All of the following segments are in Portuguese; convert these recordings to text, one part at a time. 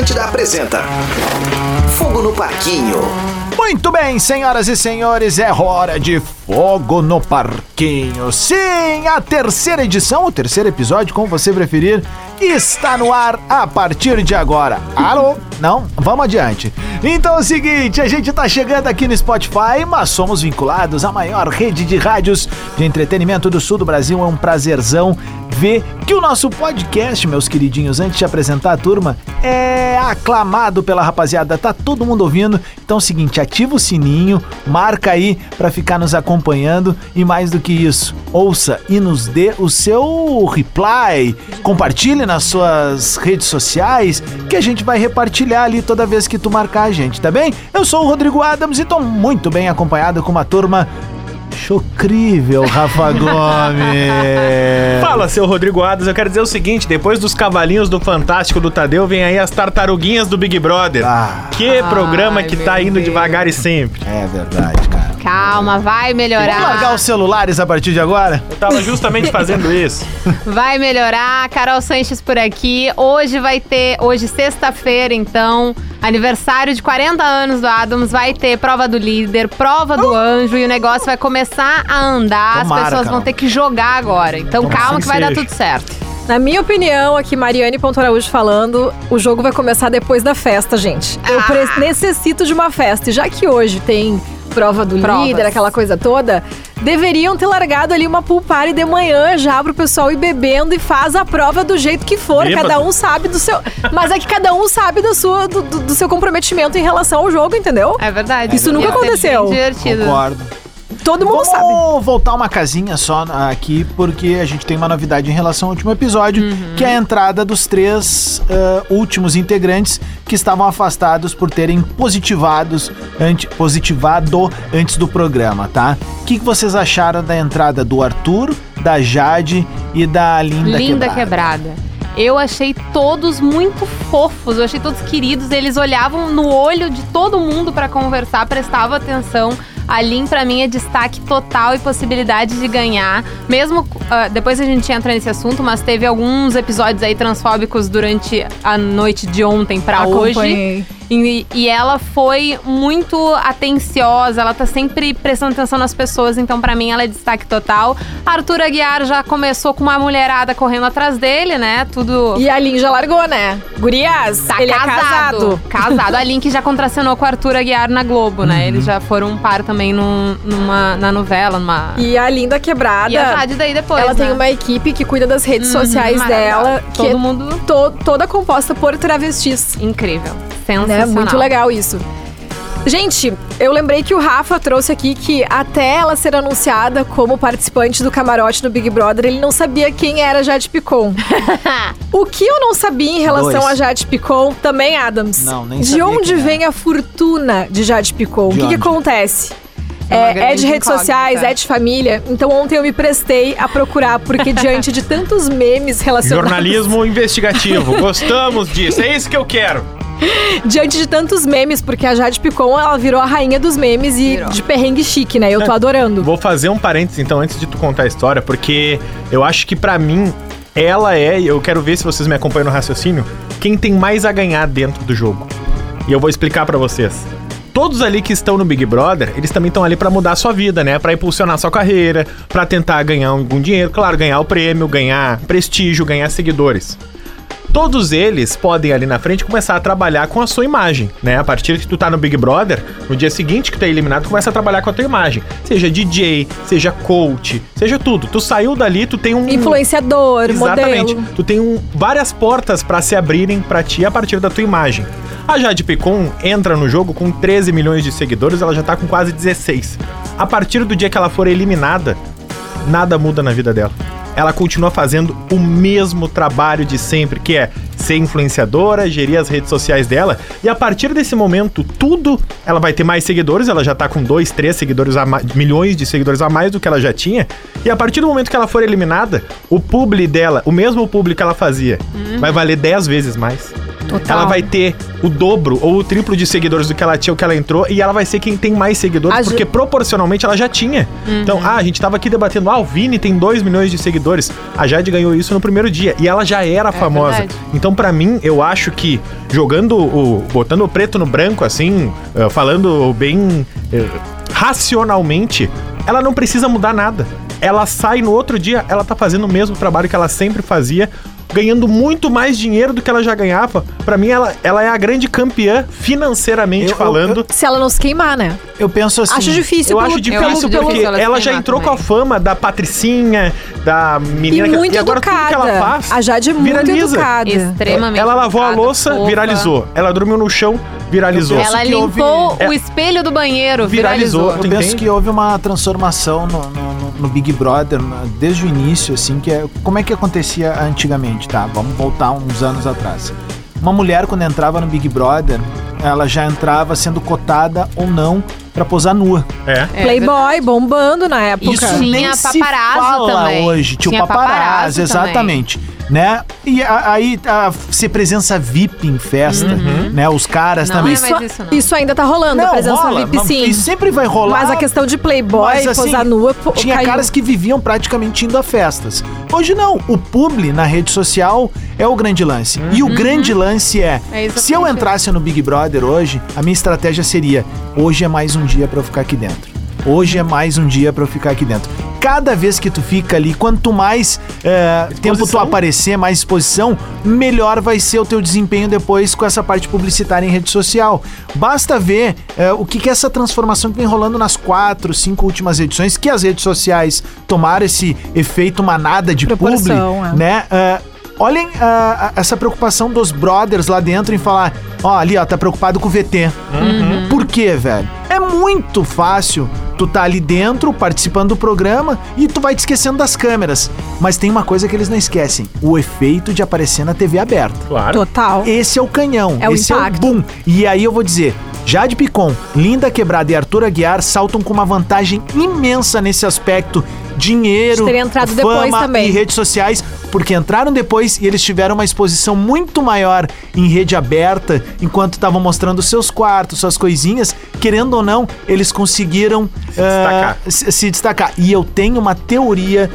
Atlântida apresenta Fogo no Parquinho. Muito bem, senhoras e senhores, é hora de Fogo no Parquinho. Sim, a terceira edição, o terceiro episódio, como você preferir, está no ar a partir de agora. Alô? Não? Vamos adiante. Então é o seguinte, a gente tá chegando aqui no Spotify, mas somos vinculados à maior rede de rádios de entretenimento do sul do Brasil. É um prazerzão ver que o nosso podcast, meus queridinhos, antes de apresentar a turma, é aclamado pela rapaziada. Tá todo mundo ouvindo. Então é o seguinte, ativa o sininho, marca aí para ficar nos acompanhando e mais do que isso, ouça e nos dê o seu reply, compartilhe nas suas redes sociais que a gente vai repartilhar ali toda vez que tu marcar a gente, tá bem? Eu sou o Rodrigo Adams e tô muito bem acompanhado com uma turma Chocrível, Rafa Gomes. Fala, seu Rodrigo Adams. Eu quero dizer o seguinte: depois dos cavalinhos do Fantástico do Tadeu, vem aí as tartaruguinhas do Big Brother. Ah. que programa Ai, que tá indo Deus. devagar e sempre. É verdade, cara. Calma, vai Vamos largar melhorar. os celulares a partir de agora? Eu tava justamente fazendo isso. Vai melhorar. Carol Sanches por aqui. Hoje vai ter, hoje sexta-feira, então, aniversário de 40 anos do Adams, vai ter prova do líder, prova do anjo e o negócio vai começar a andar. Tomara, As pessoas Carol. vão ter que jogar agora. Então Tomara calma que vai dar seja. tudo certo. Na minha opinião, aqui Mariane Ponto Araújo falando, o jogo vai começar depois da festa, gente. Eu Ah. necessito de uma festa. E já que hoje tem prova do Provas. líder, aquela coisa toda, deveriam ter largado ali uma pool party de manhã já pro pessoal ir bebendo e faz a prova do jeito que for. Bêbado. Cada um sabe do seu. Mas é que cada um sabe do, sua, do, do- do seu comprometimento em relação ao jogo, entendeu? É verdade. Isso nunca Ia ser aconteceu. divertido. Concordo. Todo mundo Vamos sabe. voltar uma casinha só aqui, porque a gente tem uma novidade em relação ao último episódio, que é a entrada dos três ah, últimos integrantes que estavam afastados por terem positivados, anti, positivado antes do programa, tá? O que, que vocês acharam da entrada do Arthur, da Jade e da Linda, Linda Quebrada? quebrada. Eu achei todos muito fofos, eu achei todos queridos. Eles olhavam no olho de todo mundo pra conversar, prestavam atenção. A Lin, pra mim, é destaque total e possibilidade de ganhar. Mesmo ah, depois a gente entra nesse assunto, mas teve alguns episódios aí transfóbicos durante a noite de ontem pra hoje. E, e ela foi muito atenciosa, ela tá sempre prestando atenção nas pessoas, então pra mim ela é destaque total. Arthur Aguiar já começou com uma mulherada correndo atrás dele, né? Tudo. E a Lin já largou, né? Gurias, Tá ele casado. é casado. Casado. A Link já contracenou com o Arthur Aguiar na Globo, né? Eles já foram um par também num- numa, na novela, numa. E a Linda Quebrada. E a Jade daí depois. ela tem né? uma equipe que cuida das redes Uhum, sociais maravilhosa. dela, que Todo é mundo to- toda composta por travestis. incrível. Né? Sensacional. Muito legal isso. Gente, eu lembrei que o Rafa trouxe aqui que até ela ser anunciada como participante do camarote do Big Brother, ele não sabia quem era Jade Picon. o que eu não sabia em relação Dois. a Jade Picon, também Adams. Não, nem De sabia onde vem a fortuna de Jade Picon? De o que, que acontece? É É, é de redes sociais, é de família. Então ontem eu me prestei a procurar, porque diante de tantos memes relacionados. Jornalismo investigativo. Gostamos disso. É isso que eu quero. Diante de tantos memes, porque a Jade Picon, ela virou a rainha dos memes e Virou. de perrengue chique, né? Eu tô adorando. Vou fazer um parênteses então antes de tu contar a história, porque eu acho que pra mim ela é, e eu quero ver se vocês me acompanham no raciocínio, quem tem mais a ganhar dentro do jogo. E eu vou explicar pra vocês. Todos ali que estão no Big Brother, eles também estão ali pra mudar a sua vida, né? Pra impulsionar a sua carreira, pra tentar ganhar algum dinheiro, claro, ganhar o prêmio, ganhar prestígio, ganhar seguidores. Todos eles podem ali na frente começar a trabalhar com a sua imagem, né? A partir que tu tá no Big Brother, no dia seguinte que tu é eliminado, tu começa a trabalhar com a tua imagem. Seja DJ, seja coach, seja tudo. Tu saiu dali, tu tem um Influenciador, Exatamente. modelo. Tu tem um- várias portas pra se abrirem pra ti a partir da tua imagem. A Jade Picon entra no jogo com 13 milhões de seguidores, ela já tá com quase 16. A partir do dia que ela for eliminada, nada muda na vida dela. Ela continua fazendo o mesmo trabalho de sempre, que é ser influenciadora, gerir as redes sociais dela. E a partir desse momento, tudo ela vai ter mais seguidores. Ela já tá com dois, três seguidores a mais, milhões de seguidores a mais do que ela já tinha. E a partir do momento que ela for eliminada, o publi dela, o mesmo publi que ela fazia, vai valer 10 vezes mais. Total. Ela vai ter o dobro ou o triplo de seguidores do que ela tinha, o que ela entrou, e ela vai ser quem tem mais seguidores, A porque proporcionalmente ela já tinha. Uhum. Então, ah, a gente tava aqui debatendo, ah, o Vini tem 2 milhões de seguidores. A Jade ganhou isso no primeiro dia, e ela já era famosa. verdade. Então, pra mim, eu acho que jogando o. botando o preto no branco, assim, eh, falando bem eh, racionalmente, ela não precisa mudar nada. Ela sai no outro dia, ela tá fazendo o mesmo trabalho que ela sempre fazia, ganhando muito mais dinheiro do que ela já ganhava. Pra mim, ela, ela é a grande campeã financeiramente Eu- eu- falando. Se ela não se queimar, né? Eu penso assim. Acho difícil. Eu pelo- acho difícil porque ela, ela já entrou queimar com a fama da Patricinha, da E menina que muito e agora tudo que educada. ela faz. A Jade é muito viraliza. educada. Extremamente. Ela lavou a educada, louça, fofa. viralizou. Ela dormiu no chão, viralizou. Eu Ela que houve- limpou É. o espelho do banheiro, Viralizou. viralizou. Eu penso entende? que houve uma transformação no, no- no Big Brother desde o início, assim, que é como é que acontecia antigamente, tá? Vamos voltar uns anos atrás. Uma mulher quando entrava no Big Brother, ela já entrava sendo cotada ou não pra posar nua. É. É, Playboy bombando na época. Isso Tinha nem se paparazzo fala também. hoje. Tinha, Tinha o paparazzo, paparazzo exatamente. Né? E a- aí a, ser presença VIP em festa, né? Os caras Não também. é isso, não. Isso ainda tá rolando, a presença rola, VIP, sim. E sempre vai rolar. Mas a questão de Playboy, Mas, assim, posar nua, pô, Tinha caiu. caras que viviam praticamente indo a festas. Hoje não. O publi na rede social é o grande lance. E o grande lance é, É se eu entrasse no Big Brother hoje, a minha estratégia seria: hoje é mais um dia pra eu ficar aqui dentro. Hoje é mais um dia pra eu ficar aqui dentro. Cada vez que tu fica ali, quanto mais é, tempo tu aparecer, mais exposição, melhor vai ser o teu desempenho depois com essa parte publicitária em rede social. Basta ver é, o que, que é essa transformação que vem rolando nas quatro, cinco últimas edições, que as redes sociais tomaram esse efeito manada de publi, Proporção, é. né? É, olhem ah, essa preocupação dos brothers lá dentro em falar, ó, ali, ó, tá preocupado com o VT. Por quê, velho? É muito fácil tu tá ali dentro, participando do programa, e tu vai te esquecendo das câmeras. Mas tem uma coisa que eles não esquecem: o efeito de aparecer na TV aberta. Claro. Total. Esse é o canhão, É o esse impacto. é o boom. E aí eu vou dizer, Jade Picon, Linda Quebrada e Arthur Aguiar saltam com uma vantagem imensa nesse aspecto. Dinheiro, fama depois também. e redes sociais, porque entraram depois e eles tiveram uma exposição muito maior em rede aberta, enquanto estavam mostrando seus quartos, suas coisinhas. Querendo ou não, eles conseguiram se destacar. se, se destacar. E eu tenho uma teoria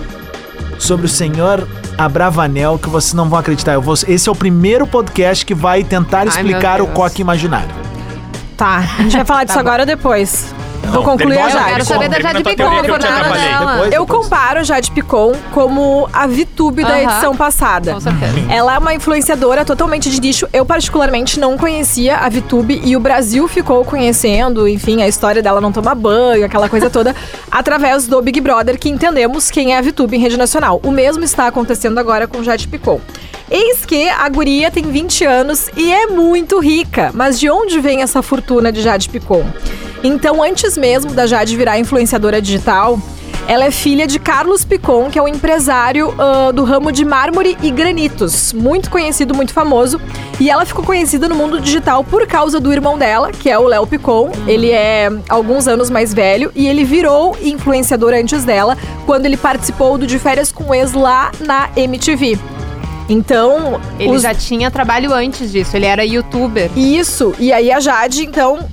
sobre o senhor Abravanel que vocês não vão acreditar. Eu vou, esse é o primeiro podcast que vai tentar explicar meu o coque imaginário. Tá, a gente vai falar disso Tá agora ou depois? Vou concluir a Jade. quero saber da Jade Picon, eu te por nada atrapalhei. dela. Depois- Eu comparo a Jade Picon como a VTube da Aham. edição passada. Com certeza. Ela é uma influenciadora totalmente de nicho. Eu, particularmente, não conhecia a VTube e o Brasil ficou conhecendo, enfim, a história dela não tomar banho, aquela coisa toda, através do Big Brother, que entendemos quem é a VTube em rede nacional. O mesmo está acontecendo agora com Jade Picon. Eis que a guria tem 20 anos e é muito rica. Mas de onde vem essa fortuna de Jade Picon? Então, antes mesmo da Jade virar influenciadora digital, ela é filha de Carlos Picon, que é um empresário ah, do ramo de mármore e granitos, muito conhecido, muito famoso. E ela ficou conhecida no mundo digital por causa do irmão dela, que é o Léo Picon. Ele é alguns anos mais velho e ele virou influenciador antes dela, quando ele participou do De Férias com Ex lá na MTV. Então, Ele os- já tinha trabalho antes disso, ele era youtuber. isso, e aí a Jade, então,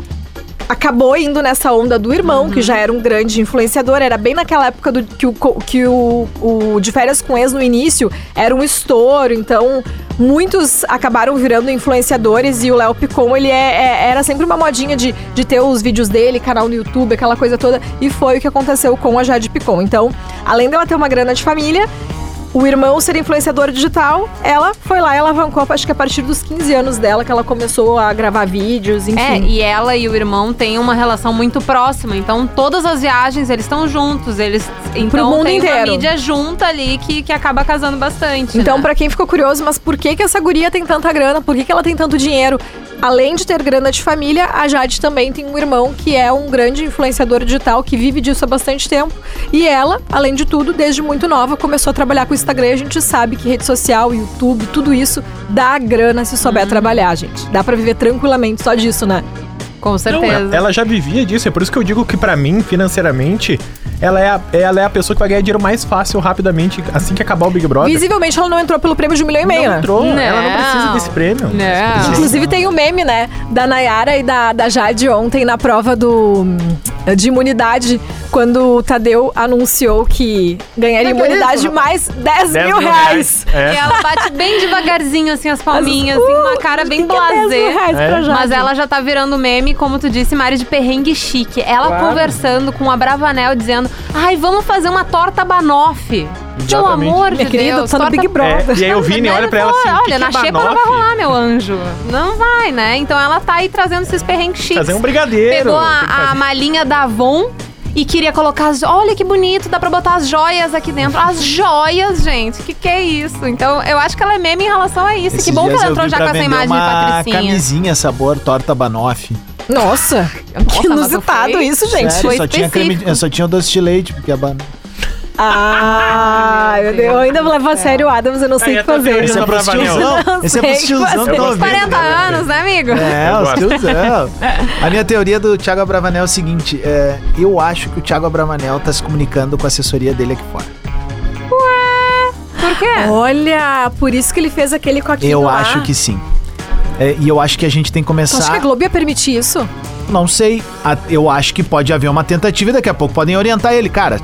acabou indo nessa onda do irmão, que já era um grande influenciador. Era bem naquela época do, que, o, que o, o De Férias com Ex no início era um estouro, então muitos acabaram virando influenciadores e o Léo Picon, ele é, é- era sempre uma modinha de, de ter os vídeos dele, canal no YouTube, aquela coisa toda, e foi o que aconteceu com a Jade Picon. Então, além dela ter uma grana de família, o irmão ser influenciador digital, ela foi lá e alavancou, acho que a partir dos 15 anos dela, que ela começou a gravar vídeos, enfim. É, e ela e o irmão têm uma relação muito próxima. Então, todas as viagens eles estão juntos. Eles. Então, mundo tem inteiro. uma mídia junta ali que, que acaba casando bastante. Então, né? pra quem ficou curioso, mas por que que essa guria tem tanta grana? Por que que ela tem tanto dinheiro? Além de ter grana de família, a Jade também tem um irmão que é um grande influenciador digital que vive disso há bastante tempo. E ela, além de tudo, desde muito nova, começou a trabalhar com o Instagram. E a gente sabe que rede social, YouTube, tudo isso dá grana se souber trabalhar, gente. Dá pra viver tranquilamente só disso, né? Com certeza. Não, ela já vivia disso, é por isso que eu digo que pra mim, financeiramente, ela é, a, ela é a pessoa que vai ganhar dinheiro mais fácil, rapidamente, assim que acabar o Big Brother. Visivelmente ela não entrou pelo prêmio de um milhão e meio, não né? entrou, Não. ela não precisa desse prêmio. Não. Inclusive tem o meme, né? Da Nayara e da, da Jade ontem na prova do de imunidade, quando o Tadeu anunciou que ganharia É que imunidade isso, mais 10, 10 mil reais. É. E ela bate bem devagarzinho, assim, as palminhas, Mas, assim, uh, uma cara bem que que 10 mil blasé. reais pra É. Jade? Mas ela já tá virando meme, como tu disse, Mari, de perrengue chique. Ela Claro. conversando com a Bravanel, dizendo: Ai, vamos fazer uma torta banoffee. Pelo amor de Minha querida, Deus. tá no Big Brother. É, e aí o Vini Não, olha pra ela assim, Olha, que na que é xepa não vai rolar, meu anjo. Não vai, né? Então ela tá aí trazendo esses perrengues chiques. Fazer um brigadeiro. Pegou a, que a malinha da Avon e queria colocar as... Olha que bonito, dá pra botar as joias aqui dentro. As joias, gente, que que é isso? Então, eu acho que ela é meme em relação a isso. Esses que bom que ela entrou já com essa imagem de uma patricinha. camisinha sabor torta banoffee. Nossa, que Nossa, tu inusitado isso, gente. Sério, foi só tinha, creme, só tinha o doce de leite, porque a ban... Ah, meu Deus, eu ainda levo a sério o Adams, eu não sei o que fazer. Esse é pros Bravanel. tiozão. Não Esse é sei pros tiozão fazer. que ouvi. 40 anos, né, amigo? É, os tiozão. A minha teoria do Thiago Abravanel é o seguinte: é, eu acho que o Thiago Abravanel tá se comunicando com a assessoria dele aqui fora. Por quê? Olha, por isso que ele fez aquele coquinho Eu lá. acho que sim. É, e eu acho que a gente tem que Tu acha que a começar. Globo ia permitir isso? Não sei. Eu acho que pode haver uma tentativa e daqui a pouco podem orientar ele. Cara,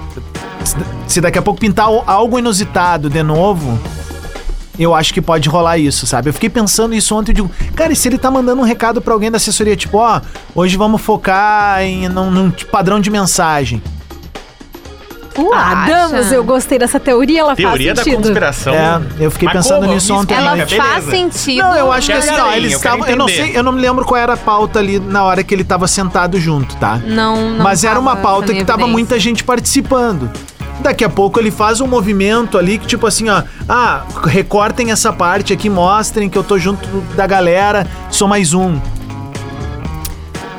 se- daqui a pouco pintar algo inusitado de novo, eu acho que pode rolar isso, sabe? Eu fiquei pensando isso ontem e digo, cara, e se ele tá mandando um recado pra alguém da assessoria, tipo, ó, hoje vamos focar em num, num padrão de mensagem. Tu Adams, acha? eu gostei dessa teoria, ela Teoria faz da sentido. conspiração. É, eu fiquei Mas pensando como? nisso ontem. Ela faz sentido. Não, eu acho que assim, ó, eles eu estavam. Eu não entender. sei, eu não me lembro qual era a pauta ali na hora que ele tava sentado junto, tá? Não, não Mas era uma pauta que tava muita gente participando. Daqui a pouco ele faz um movimento ali que, tipo assim, ó, ah, recortem essa parte aqui, mostrem que eu tô junto da galera, sou mais um.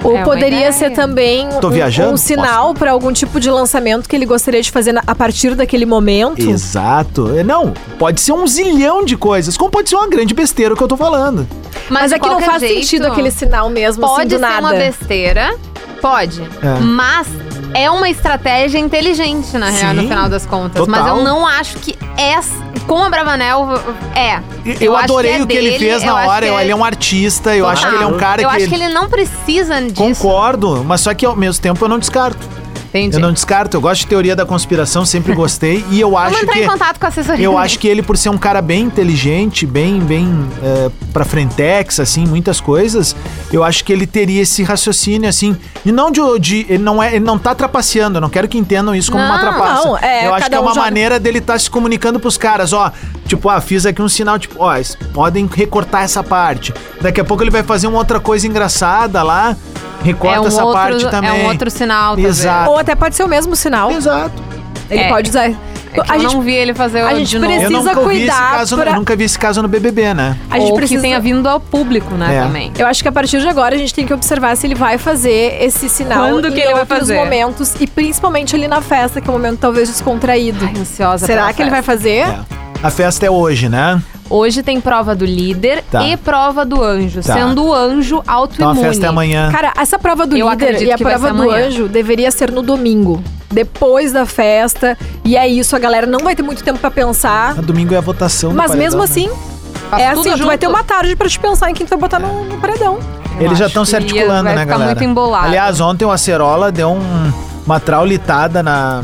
Ou É poderia ideia. ser também Tô um, um sinal pra algum tipo de lançamento que ele gostaria de fazer na- a partir daquele momento. Exato. É, Não, pode ser um zilhão de coisas, como pode ser uma grande besteira o que eu tô falando. Mas, de é que não faz jeito, sentido aquele sinal mesmo, assim, Pode do ser nada. uma besteira, pode. É. Mas é uma estratégia inteligente, na real, no Sim, final das contas. total. Mas eu não acho que essa, com a Bravanel é. Eu, acho adorei é o que ele dele, fez eu na hora. Ele é um artista, eu acho que ele é um cara eu que. acho que ele não precisa disso. Concordo, mas só que ao mesmo tempo eu não descarto. Entendi. Eu não descarto, eu gosto de teoria da conspiração, sempre gostei. E eu Vamos acho entrar que. em contato com a assessoria. Eu acho que ele, por ser um cara bem inteligente, bem, bem é, pra frentex, assim, muitas coisas, eu acho que ele teria esse raciocínio, assim. E não de. de- ele, não é, ele não tá trapaceando, eu não quero que entendam isso como uma Não, trapaça. não, é, eu acho que é um uma joga- maneira dele estar se comunicando pros caras, ó. Tipo, ah, fiz aqui um sinal, tipo, ó, podem recortar essa parte. Daqui a pouco ele vai fazer uma outra coisa engraçada lá, recorta é um essa outro, parte também. É um outro sinal, talvez. Exato. Ou até pode ser o mesmo sinal. Exato. Ele É. pode usar. É que a eu gente, não vi ele fazer a o gente precisa Eu nunca ouvi esse cuidar caso, pra- eu nunca vi esse caso no BBB, né? a gente Ou precisa que tenha vindo ao público, né, É. também. Eu acho que a partir de agora a gente tem que observar se ele vai fazer esse sinal Quando em que ele vai outros fazer? momentos e principalmente ali na festa, que é um momento talvez descontraído. Ai, ansiosa Será pela que ele vai festa. fazer? É. A festa é hoje, né? Hoje tem prova do líder Tá. e prova do anjo, Tá. sendo o anjo Então autoimune. a festa é amanhã. Cara, essa prova do Eu líder e a prova do amanhã. anjo deveria ser no domingo. Depois da festa. E é isso, a galera não vai ter muito tempo pra pensar. No domingo é a votação. do Mas paredão, mesmo né? assim, Faz é assim, tu vai ter uma tarde pra te pensar em quem tu vai botar no, no paredão. Eu Eles já estão se articulando, vai né, ficar galera? muito embolado. Aliás, ontem o Acerola deu um- uma traulitada na,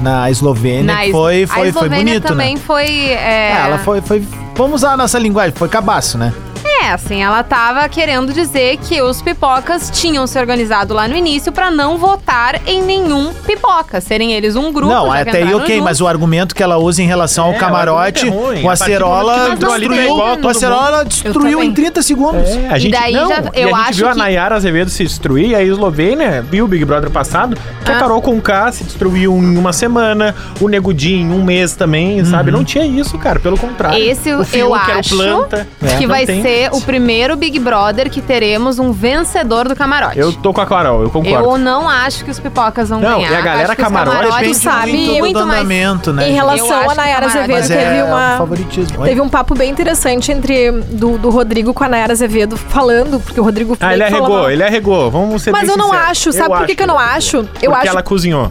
na Eslovênia. Na Es- foi, a foi, foi Eslovênia bonito, também né? foi. É, É, ela foi, foi. Vamos usar a nossa linguagem, foi cabaço, né? É, assim, ela tava querendo dizer que os pipocas tinham se organizado lá no início pra não votar em nenhum pipoca, serem eles um grupo. não, já que até aí ok, juntos. mas o argumento que ela usa em relação ao É, camarote, o argumento é o A do momento Acerola que entrou ali, tá destruiu. a O Acerola destruiu em 30 segundos. a gente, daí não, já- e eu a gente acho viu a que- Nayara Azevedo se destruir, a Eslovênia viu o Big Brother passado, que a Ah. Carol Conká se destruiu em uma semana, o Negudinho em um mês também, sabe? Não tinha isso, cara, pelo contrário. Esse o eu o acho planta. que Não vai tem. ser o o primeiro Big Brother que teremos um vencedor do camarote. Eu tô com a Carol, eu concordo. Eu não acho que os pipocas vão Não, ganhar. e a galera camarote camarotes depende sabe muito do muito mais. andamento, né? Em relação a Nayara Camarote- Azevedo, teve é uma. um favoritismo. Teve um papo bem interessante entre do, do Rodrigo com a Nayara Azevedo falando, porque o Rodrigo Ah, ele arregou, falava- ele arregou. Vamos ser Mas eu não acho, sabe por que eu não acho? Eu Porque acho- ela cozinhou.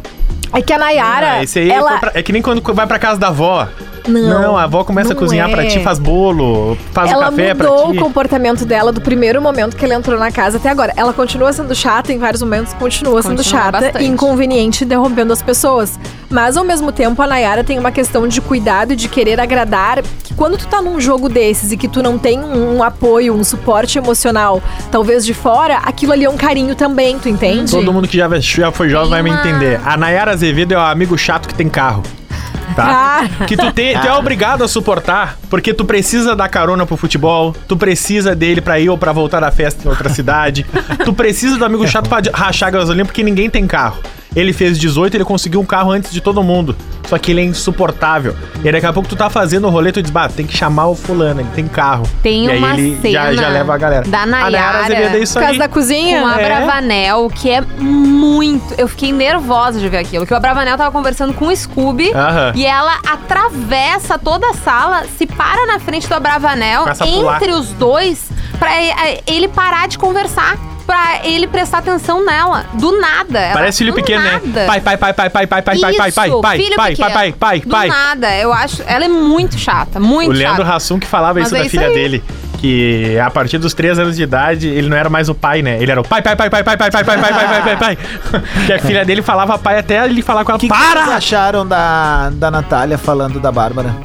É que a Nayara. Ah, esse aí ela... foi pra- é que nem quando vai pra casa da avó. Não, a avó começa a não cozinhar é. pra ti, faz bolo, faz ela o café pra mudou ti. o comportamento dela do primeiro momento que ela entrou na casa até agora. Ela continua sendo chata em vários momentos, continua sendo Continua chata bastante. e inconveniente, interrompendo as pessoas. Mas ao mesmo tempo, a Nayara tem uma questão de cuidado e de querer agradar. Que quando tu tá num jogo desses e que tu não tem um, um apoio, um suporte emocional, talvez de fora, aquilo ali é um carinho também, tu entende? Todo mundo que já, já foi jovem vai me entender. A Nayara Azevedo é o amigo chato que tem carro. Tá? Ah. Que tu, tem, tu é obrigado a suportar, porque tu precisa dar carona pro futebol, tu precisa dele pra ir ou pra voltar da festa em outra cidade, tu precisa do amigo chato pra rachar gasolina, porque ninguém tem carro. Ele fez 18, ele conseguiu um carro antes de todo mundo. Só que ele é insuportável. E aí daqui a pouco tu tá fazendo o rolê, tu diz, bah, tem que chamar o fulano, ele tem carro. Tem e aí uma ele já, cena já leva a galera. da A Nayara, Azevedo é isso Por causa aí. da cozinha? Com a É. Bravanel, que é muito. Eu fiquei nervosa de ver aquilo. Que o Bravanel tava conversando com o Scooby. Aham. E ela atravessa toda a sala, se para na frente do Abravanel, entre os dois, pra ele parar de conversar. Pra ele prestar atenção nela. Do nada. Ela- Parece filho pequeno, nada. né? Pai, pai, pai, pai, pai, pai, pai, pai, pai, pai, pai, filho pai, pequeno. pai, pai, Do pai. nada. Eu acho. Ela é muito chata. Muito O Leandro chata. Hassum que falava isso é da isso filha dele. Que a partir dos 3 anos de idade, ele não era mais o pai, né? Ele era o pai, pai, pai, pai, pai, pai, pai, pai, pai, pai, pai, pai, pai. Que a filha dele falava pai até ele falar com ela. O que, que Para! vocês acharam da, da Natália falando da Bárbara?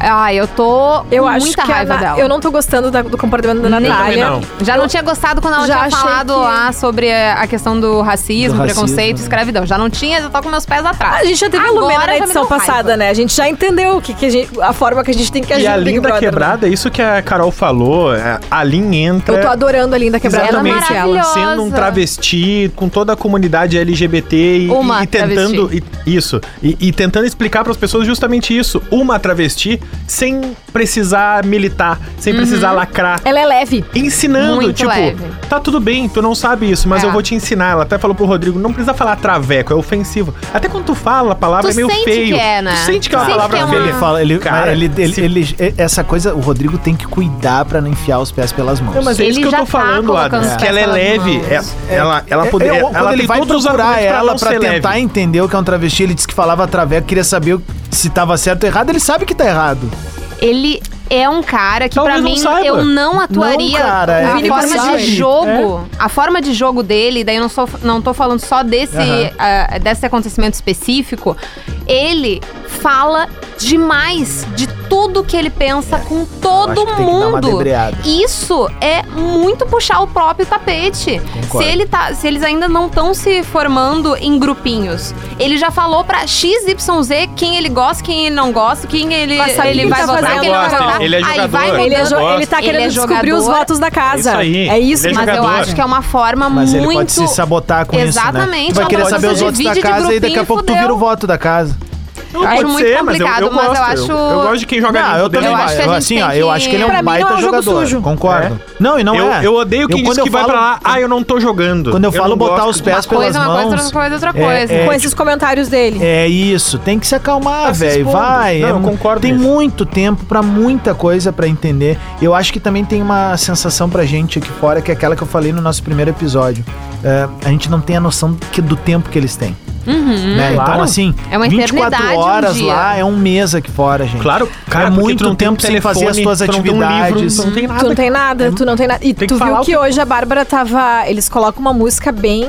Ah, eu tô Eu com acho muita que a raiva Na- dela. eu não tô gostando da- do comportamento da Nem- Natália. também Já não tinha gostado quando ela Já tinha achei falado que- lá sobre a questão do racismo, Do racismo, preconceito, né? escravidão. Já não tinha, já tô com meus pés atrás. A gente já teve a Agora Lumena na me edição deu raiva. passada, né? A gente já entendeu o que, que a, gente, a forma que a gente tem que agir E no a Big linda Brother, né? quebrada, isso que a Carol falou, é, a Lin entra. Eu tô adorando a Linda Quebrada Ela é ela. maravilhosa. sendo um travesti com toda a comunidade LGBT e, Uma e tentando e- isso e, e tentando explicar para as pessoas justamente isso uma travesti sem precisar militar sem precisar lacrar Ela é leve. ensinando Muito tipo leve. tá tudo bem tu não sabe isso mas É. eu vou te ensinar ela até falou pro Rodrigo não precisa falar traveco é ofensivo até quando tu fala a palavra Tu é meio sente feio que é, né? tu sente que é uma palavra que é feia uma- Ele fala, ele, Cara, ele, ele, se- ele- essa coisa, o Rodrigo tem que cuidar pra não enfiar os pés pelas mãos. Não, mas é Ele isso que eu tô tá falando, Adam. Que ela é leve. É- ela, ela É, poderia. quando ela ele tem vai todos os procurar ela ser tentar leve. entender o que é um travesti, ele disse que falava traveco, queria saber o- se tava certo ou errado, ele sabe que tá errado. Ele é um cara que não mim saiba. eu não atuaria. Não, cara, é a forma sabe. de jogo, a forma de jogo dele, daí eu não, sou, não tô falando só desse, Aham. ah, desse acontecimento específico. Ele fala demais de tudo que ele pensa com todo mundo. Isso é muito puxar o próprio tapete. Concordo. Se ele tá, se eles ainda não estão se formando em grupinhos, ele já falou pra XYZ quem ele gosta, quem ele não gosta, quem ele, saber ele quem vai tá votar, quem ele não vai gosta, votar. ele é Aí jogador. vai Ele, é jo- ele tá Ele querendo é descobrir os votos da casa. Isso aí. É isso. Ele é Mas eu jogador. acho que é uma forma Mas muito... ele pode se sabotar com Exatamente, isso, né? Tu vai querer saber se os votos da divide de casa e daqui a pouco tu vira o voto da casa. Não, Acho muito ser, mas eu, eu complicado, mas eu gosto. acho- Eu, gosto de quem joga Não, eu também. Eu acho assim, ó, eu que- acho que ele é um Pra baita é um jogador. sujo. Concordo. Não, e não eu, é. eu odeio quem quando diz que eu vai falo- pra lá, ah, eu não tô jogando. Quando eu falo botar gosto. os pés Uma coisa pelas é uma coisa, mãos. outra coisa, outra é- coisa. é- Com esses comentários dele. É isso, tem que se acalmar, velho. Vai. Não, é eu concordo Tem muito tempo pra muita coisa pra entender. Eu acho que também tem uma sensação pra gente aqui fora, que é aquela que eu falei no nosso primeiro episódio. É, a gente não tem a noção do tempo que eles têm. Uhum. né? claro. Então, assim, É uma 24 eternidade um horas dia. lá é um mês aqui fora, gente. Claro, cara, é muito tu não tem tempo um sem fazer as tuas tu não tem um livro, atividades. tu não tem nada. Tu não tem nada, tu não tem nada. E Tem tu viu que que- hoje a Bárbara tava. Eles colocam uma música bem,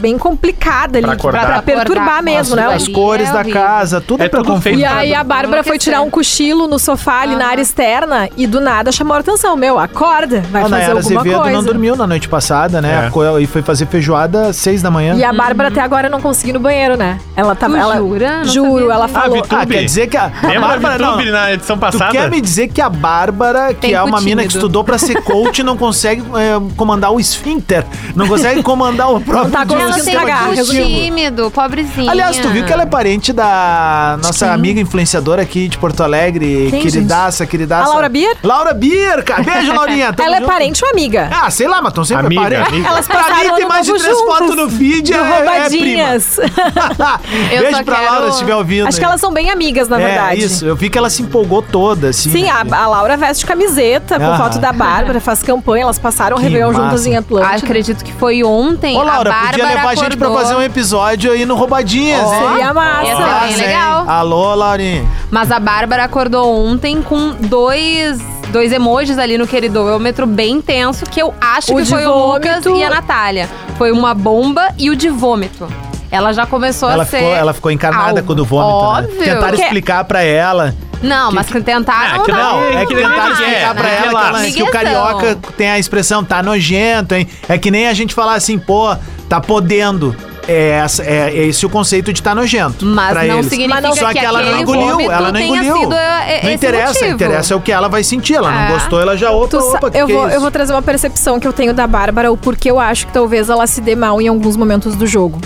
bem complicada ali. Pra acordar. pra perturbar Acordar. mesmo, Nossa, né? As cores é da horrível. casa, tudo É é, pra confundir. E aí a Bárbara foi tirar um cochilo no sofá ali na área externa e do nada chamou a atenção. Meu, acorda, vai A fazer Nayara alguma Azevedo coisa. não dormiu na noite passada, né? É. E foi fazer feijoada às seis da manhã. E a Bárbara até agora não conseguiu no banheiro. Dinheiro, né? Ela tava. Tu ela, jura? Não Juro, sabia ela. Ah, falou. Vitube. Ah, quer dizer que a, a Lembra Bárbara... Não, na edição tu passada? quer me dizer que a Bárbara, que Tem é uma mina que estudou pra ser coach, não consegue é, comandar o esfíncter, não consegue comandar o próprio tá conseguindo digestivo. tímido, pobrezinha. Aliás, tu viu que ela é parente da nossa Quem? amiga influenciadora aqui de Porto Alegre, Quem, queridaça, queridaça. A Laura Bier? Laura Bier, cara. Beijo, Laurinha. Tamo Ela é junto. parente ou amiga? Ah, sei lá, mas estão sempre Amiga, parentes. amiga. Elas Pra mim tem mais de três fotos no feed, Do é, é prima. roubadinhas. Eu Beijo pra quero- Laura se estiver ouvindo. Acho que aí. elas são bem amigas, na é, verdade. isso. Eu vi que ela se empolgou toda, assim. Sim, a, a Laura veste camiseta com Aham. foto da Bárbara, faz campanha, elas passaram o Que Réveillon massa. juntas em Ah, Atlântida. acredito que foi ontem. Ô, Laura, a podia levar a gente pra acordou. fazer um episódio aí no Roubadinhas, Ó, hein? seria massa. Ia ser bem hein? legal. Alô, Laurinha. Mas a Bárbara acordou ontem com dois, dois emojis ali no queridômetro bem tenso, que eu acho O que foi o Lucas vômito. e a Natália. Foi uma bomba e o de vômito. Ela já começou Ela a ser. ficou, ela ficou encarnada alvo. com o do vômito, Óbvio. né? Tentaram Que- explicar pra ela. Não, mas que tentaram Ah, que não. Não, é que tentaram explicar pra né? ela que, ela- que o carioca tem a expressão tá nojento, hein? É que nem a gente falar assim, pô, tá podendo. É, é, é esse o conceito de tá nojento. Mas pra não eles. significa Só que, que ela não engoliu, ela não engoliu. sido, é, não interessa, motivo. interessa é o que ela vai sentir. Ela não É. gostou, ela já opa, opa, que eu, que vou, é isso? eu vou trazer uma percepção que eu tenho da Bárbara, o porquê eu acho que talvez ela se dê mal em alguns momentos do jogo.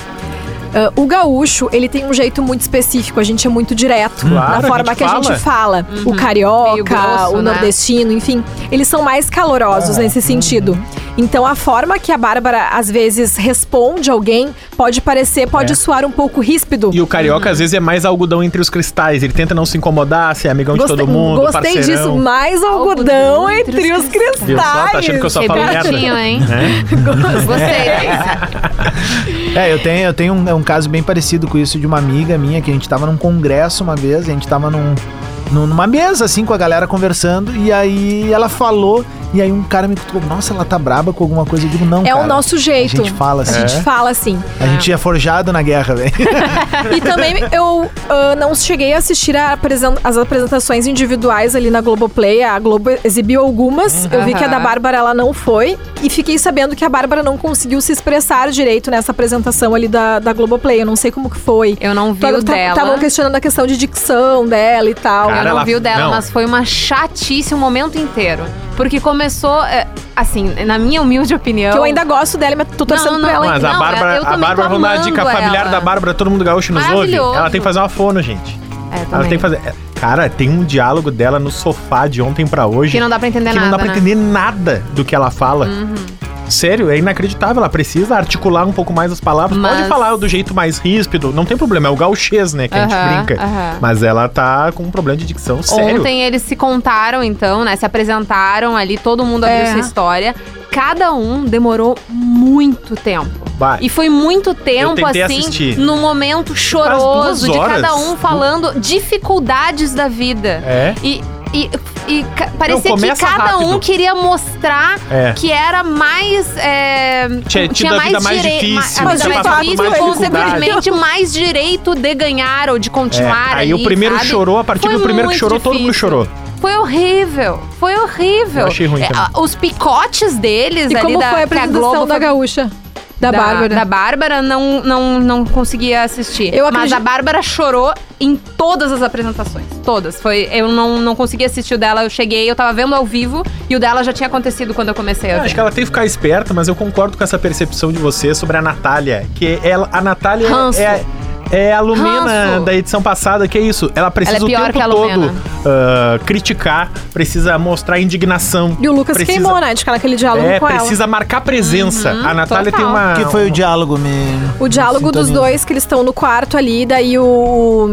Ah, o gaúcho, ele tem um jeito muito específico, a gente é muito direto Claro, na a forma gente que a gente fala. O Meio carioca, grosso, o né? nordestino, enfim, eles são mais calorosos nesse sentido. Então a forma que a Bárbara às vezes responde alguém pode parecer, pode É. soar um pouco ríspido. E o carioca, às vezes, é mais algodão entre os cristais. Ele tenta não se incomodar, ser amigão de Gostei, todo mundo, gostei parceirão. disso, mais algodão, Algodão entre, entre os cristais. Viu só? Tá achando que eu só Achei falo merda? hein? É? Gostei. É, eu tenho, eu tenho um, um caso bem parecido com isso de uma amiga minha, que a gente tava num congresso uma vez, a gente tava num- numa mesa, assim, com a galera conversando, e aí ela falou, e aí um cara me cutucou, nossa, ela tá braba com alguma coisa, eu digo, não, É cara, o nosso jeito. A gente fala assim, A gente fala assim. a gente é forjado na guerra, velho. E também eu ah, não cheguei a assistir a apresen- as apresentações individuais ali na Globoplay. A Globo exibiu algumas. Eu vi que a da. Bárbara ela não foi. E fiquei sabendo que a Bárbara não conseguiu se expressar direito nessa apresentação ali da, da Globoplay. Eu não sei como que foi. Eu não vi Tava- o dela. Estavam questionando a questão de dicção dela e tal. Cara, eu não ela- vi o dela, não. mas foi uma chatice o momento inteiro. Porque começou, é, assim, na minha humilde opinião. Que eu ainda gosto dela, mas tô torcendo Não, não, ela. Mas a Não, Bárbara, eu a Bárbara, tô vamos dar a dica familiar ela. da Bárbara, todo mundo gaúcho nos ouve. Ela tem que fazer uma fono, gente. É, Ela tem que fazer. é, Cara, tem um diálogo dela no sofá de ontem pra hoje. Que não dá pra entender que nada. não dá pra né? entender nada do que ela fala. Sério, é inacreditável. Ela precisa articular um pouco mais as palavras. Pode Mas- falar do jeito mais ríspido, não tem problema. É o gauchês, né, que a gente brinca. aham. Mas ela tá com um problema de dicção sério. Ontem eles se contaram, então, né? Se apresentaram ali, todo mundo É. abriu sua história. Cada um demorou muito tempo. Vai. E foi muito tempo, assim, assistir. no momento choroso de cada um falando dificuldades da vida. É. E, e, e parecia que começa cada rápido. um queria mostrar É. que era mais. É, Tinha tido a vida mais direi- difícil, ma- tinha mais passado por difícil, mais consequentemente, mais direito de ganhar ou de É. continuar. Aí ali, o primeiro sabe? chorou, a partir Foi do primeiro que chorou, todo mundo difícil. chorou. Foi horrível. Foi horrível. Eu achei ruim É, também. os picotes deles E ali como da, foi a que a apresentação Globo da foi- gaúcha? Da, Bárbara. Da Bárbara não, não, não conseguia assistir. Eu Mas acredito- a Bárbara chorou em todas as apresentações. Todas. Foi, eu não, não consegui assistir o dela. Eu cheguei, eu tava vendo ao vivo e o dela já tinha acontecido quando eu comecei a Eu ver. acho que ela tem que ficar esperta, mas eu concordo com essa percepção de você sobre a Natália. Que ela, a Natália Ranço. é, é a Lumena Ranço. da edição passada, que é isso. Ela precisa Ela é o tempo que a todo ah, criticar, precisa mostrar indignação. E o Lucas precisa, queimou, né? De ficar naquele diálogo É, com ela. precisa marcar presença. Uhum, a Natália total. tem uma. que foi o diálogo, me... O diálogo dos dois, que eles estão no quarto ali, daí o.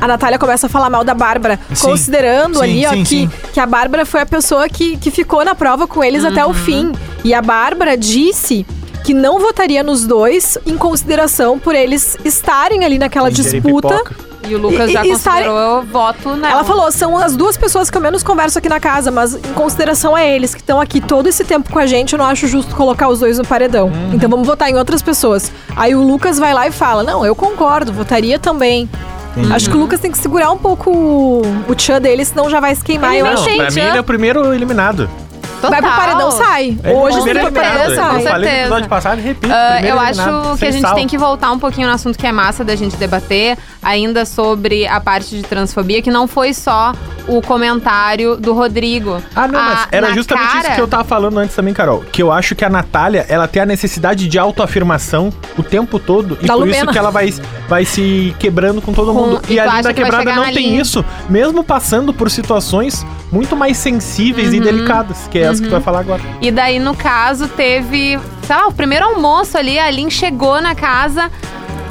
A Natália começa a falar mal da Bárbara, Sim. considerando Sim, ali, ó, sim, que, sim. que a Bárbara foi a pessoa que, que ficou na prova com eles até Uhum. o fim. E a Bárbara disse que não votaria nos dois em consideração por eles estarem ali naquela Ingerir disputa. pipoca. E o Lucas E- já e considerou voto nela. Ela falou, são as duas pessoas que eu menos converso aqui na casa, mas em consideração a eles que estão aqui todo esse tempo com a gente, eu não acho justo colocar os dois no paredão. Uhum. Então vamos votar em outras pessoas. Aí o Lucas vai lá e fala: Não, eu concordo, votaria também. Acho que o Lucas tem que segurar um pouco o, tchan dele, senão já vai se queimar. Ele eu acho. Não, tem pra mim ele é o primeiro eliminado. Total. Vai pro paredão, sai. É, Hoje, se for pro paredão, Eu sai. no certeza. episódio passado e repito. Primeiro eu acho que a gente sal. tem que voltar um pouquinho no assunto que é massa da gente debater, ainda sobre a parte de transfobia, que não foi só o comentário do Rodrigo. Ah, não, mas A- era na justamente isso cara- que eu tava falando antes também, Carol. Que eu acho que a Natália, ela tem a necessidade de autoafirmação o tempo todo. E Da por isso que ela vai, vai se quebrando com todo Com- mundo. e E a Linda que Quebrada não tem linha. isso, mesmo passando por situações muito mais sensíveis e Uhum. delicadas, que é essa que tu vai falar agora. E daí, no caso, teve, sei lá, o primeiro almoço ali, a Lin chegou na casa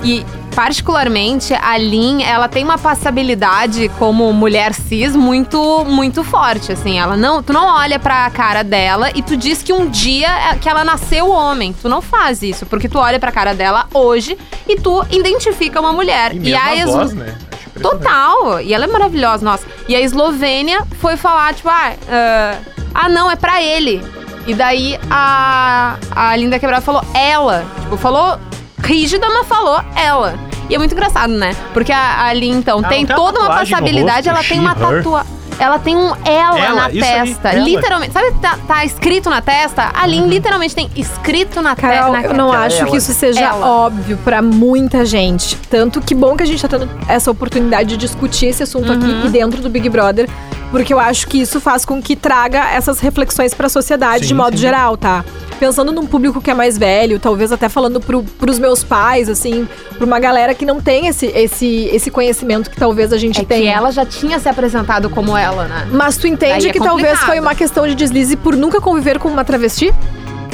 e. Particularmente, a Lin, ela tem uma passabilidade como mulher cis muito, muito forte, assim. Ela não, tu não olha pra cara dela e tu diz que um dia é- que ela nasceu homem. Tu não faz isso, porque tu olha pra cara dela hoje e tu identifica uma mulher. E mesmo a a Eslo- voz, né? Total! E ela é maravilhosa, nossa. E a Eslovênia foi falar, tipo, ah, ah, ah, não, é pra ele. E daí a, a Linda Quebrada falou ela. Tipo, falou rígida, mas falou ela. E é muito engraçado, né? Porque a, a Lin, então, tem tem uma toda uma no passabilidade, rosto, ela tem uma tatuagem. Ela tem um ela, Ela, na aí, testa. ela. Literalmente. Sabe, tá, tá escrito na testa? A Lin literalmente tem escrito na, te Carol, na eu não Ela. acho que isso seja Ela. óbvio pra muita gente. Tanto que bom que a gente tá tendo essa oportunidade de discutir esse assunto Uhum. aqui e dentro do Big Brother, porque eu acho que isso faz com que traga essas reflexões pra sociedade Sim, de modo sim. geral, tá? Pensando num público que é mais velho, talvez até falando pro, pros meus pais, assim, pra uma galera que não tem esse, esse, esse conhecimento que talvez a gente É tenha. que ela já tinha se apresentado como ela, né? Mas tu entende é que talvez complicado. foi uma questão de deslize por nunca conviver com uma travesti?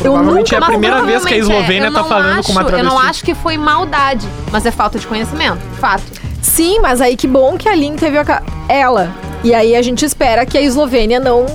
Eu Provavelmente é a primeira vez que a provavelmente é. Eslovênia Eu tá não falando acho, com uma Eu travesti. não acho que foi maldade, mas é falta de conhecimento. Fato. Sim, mas aí que bom que a Lin teve a ca- ela. E aí a gente espera que a Eslovênia não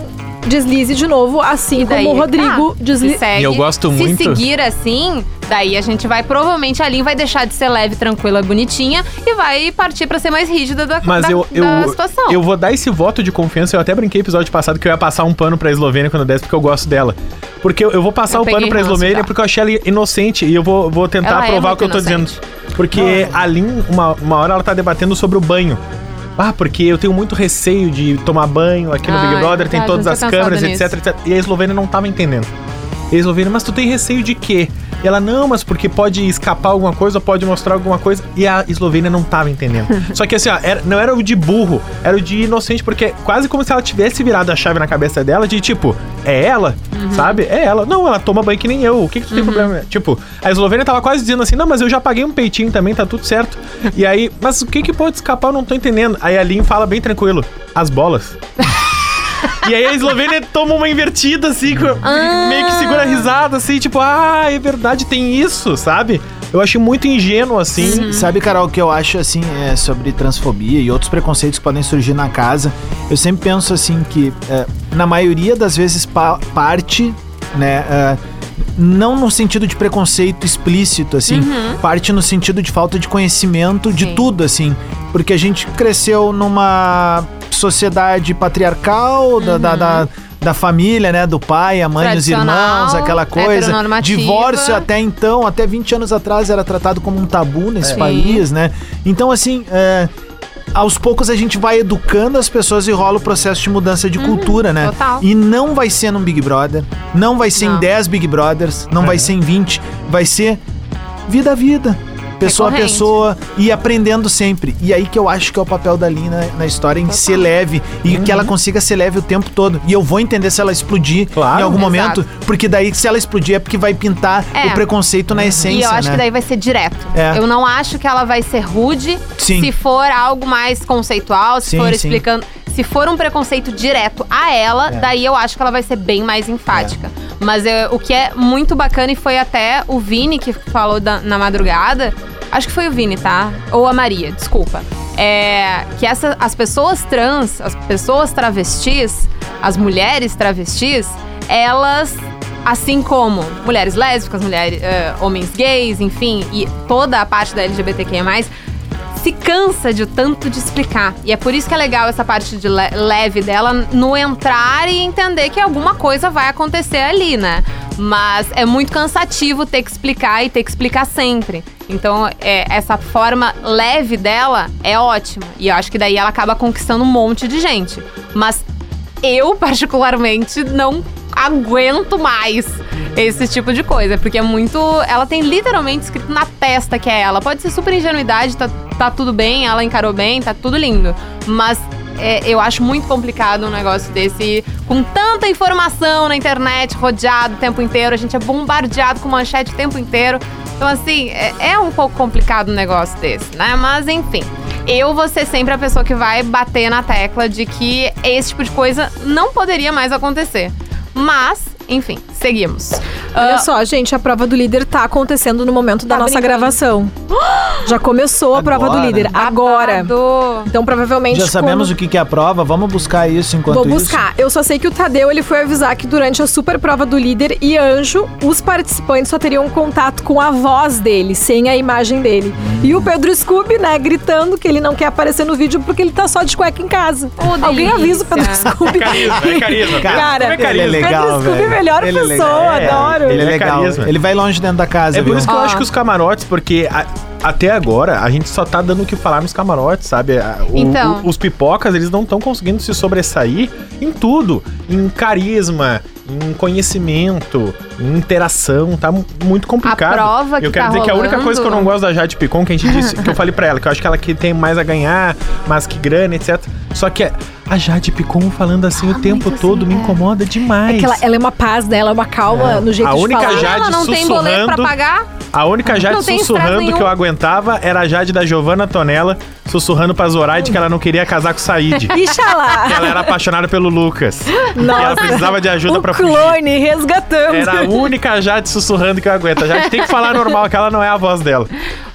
deslize de novo, assim daí como o é Rodrigo tá. deslize. Se segue, E eu gosto se muito- seguir assim, daí a gente vai, provavelmente a Lin vai deixar de ser leve, tranquila, bonitinha e vai partir pra ser mais rígida da, Mas da, eu, da eu, situação. eu vou dar esse voto de confiança. Eu até brinquei no episódio passado que eu ia passar um pano pra Eslovênia quando eu desse, porque eu gosto dela. Porque eu, eu vou passar Eu o pano pra Eslovênia já. porque eu achei ela inocente e eu vou, vou tentar Ela é provar o muito que eu tô inocente. dizendo. Porque a Lin, uma, uma hora ela tá debatendo sobre o banho. Ah, porque eu tenho muito receio de tomar banho aqui no Ah, Big é Brother, tem verdade, todas não as câmeras, nisso. etc, etc. E a Eslovênia não tava entendendo. E a Eslovênia, mas tu tem receio de quê? E ela, não, mas porque pode escapar alguma coisa, pode mostrar alguma coisa. E a Eslovênia não tava entendendo. Só que assim, ó, era- não era o de burro, era o de inocente, porque quase como se ela tivesse virado a chave na cabeça dela de tipo, é ela, sabe? É ela. Não, ela toma banho que nem eu. O que, que tu tem problema? Tipo, a Eslovênia tava quase dizendo assim, não, mas eu já paguei um peitinho também, tá tudo certo. e aí, mas o que que pode escapar? Eu não tô entendendo. Aí a Lin fala bem tranquilo, as bolas. E aí a Eslovênia toma uma invertida, assim, com- meio que segura a risada, assim, tipo, ah, é verdade, tem isso, sabe? Eu achei muito ingênuo, assim. Sabe, Carol, o que eu acho assim é, sobre transfobia e outros preconceitos que podem surgir na casa? Eu sempre penso assim que, é, na maioria das vezes, pa- parte, né? é, não no sentido de preconceito explícito, assim, parte no sentido de falta de conhecimento de Sim. tudo, assim, porque a gente cresceu numa sociedade patriarcal, da, da, da, da família, né? Do pai, a mãe, os irmãos, aquela coisa. Divórcio até então, até 20 anos atrás, era tratado como um tabu nesse É. país, né? Então, assim, é, aos poucos a gente vai educando as pessoas e rola o processo de mudança de cultura, né? Uhum, total. E não vai ser num Big Brother, não vai ser em Não. 10 Big Brothers, não É. vai ser em 20, vai ser vida a vida. Pessoa a pessoa e aprendendo sempre. E aí que eu acho que é o papel da Lina na história em Total. ser leve e que ela consiga ser leve o tempo todo. E eu vou entender se ela explodir Claro. em algum Exato. momento, porque daí se ela explodir é porque vai pintar É. o preconceito na essência, E eu acho né? que daí vai ser direto. É. Eu não acho que ela vai ser rude Sim. se for algo mais conceitual, se Sim, for sim. explicando. Se for um preconceito direto a ela, É. daí eu acho que ela vai ser bem mais enfática. Mas eu- o que é muito bacana, e foi até o Vini que falou da- na madrugada. Acho que foi o Vini, tá? Ou a Maria, desculpa. É que essa, as pessoas trans, as pessoas travestis, as mulheres travestis, elas assim como mulheres lésbicas, mulheres, eh, homens gays, enfim, e toda a parte da LGBTQIA+, se cansa de tanto de explicar. E é por isso que é legal essa parte de le- leve dela no entrar e entender que alguma coisa vai acontecer ali, né? Mas é muito cansativo ter que explicar e ter que explicar sempre. Então, é, essa forma leve dela é ótima. E eu acho que daí ela acaba conquistando um monte de gente. Mas eu, particularmente, não aguento mais esse tipo de coisa. Porque é muito. Ela tem literalmente escrito na testa que é ela. Pode ser super ingenuidade, tá, tá tudo bem, ela encarou bem, tá tudo lindo. Mas é, eu acho muito complicado um negócio desse, com tanta informação na internet, rodeado o tempo inteiro, a gente é bombardeado com manchete o tempo inteiro. Então, assim, é, é um pouco complicado um negócio desse, né? Mas, enfim. Eu vou ser sempre a pessoa que vai bater na tecla de que esse tipo de coisa não poderia mais acontecer. Mas, enfim, seguimos. Olha Ah, só, gente, a prova do líder tá acontecendo no momento da Tá nossa brincando. gravação. Já começou a prova do Agora? líder. Agora. babado. Então, provavelmente. Já sabemos quando- o que que é a prova, vamos buscar isso enquanto Vou isso. buscar. Eu só sei que o Tadeu ele foi avisar que durante a super prova do líder e anjo, os participantes só teriam contato com a voz dele, sem a imagem dele. E o Pedro Scooby, né, gritando que ele não quer aparecer no vídeo porque ele tá só de cueca em casa. Oh, Alguém avisa o Pedro Scooby. Carisma, é carisma. Cara, Como é carisma? É legal, Pedro Scooby, velho. Melhor Ele é pessoa, legal. É, adoro. Ele é Ele é legal. carisma. Ele vai longe dentro da casa, É viu? por isso que eu acho que os camarotes, porque a- até agora a gente só tá dando o que falar nos camarotes, sabe? O- Então. o- os pipocas, eles não estão conseguindo se sobressair em tudo. Em carisma, em conhecimento, em interação. Tá mu- muito complicado. A prova que Eu quero tá dizer que a única coisa que eu não rolando- gosto da Jade Picon, que a gente disse, que eu falei pra ela, que eu acho que ela que tem mais a ganhar, mais que grana, etc. Só que a- Jade Picon falando assim o tempo muito todo assim, me é. incomoda demais. É que ela, ela é uma paz, né? Ela é uma calma no jeito A de única falar. Jade Ela não tem boleto pra pagar? A única Jade Não sussurrando que eu aguentava era a Jade da Giovanna Tonella sussurrando pra Zoraide que ela não queria casar com o Said. que Ixalá! ela era apaixonada pelo Lucas. Que ela Nossa. precisava de ajuda o pra fugir. clone resgatando. Era a única Jade sussurrando que eu aguento. A Jade tem que falar normal, que ela não é a voz dela.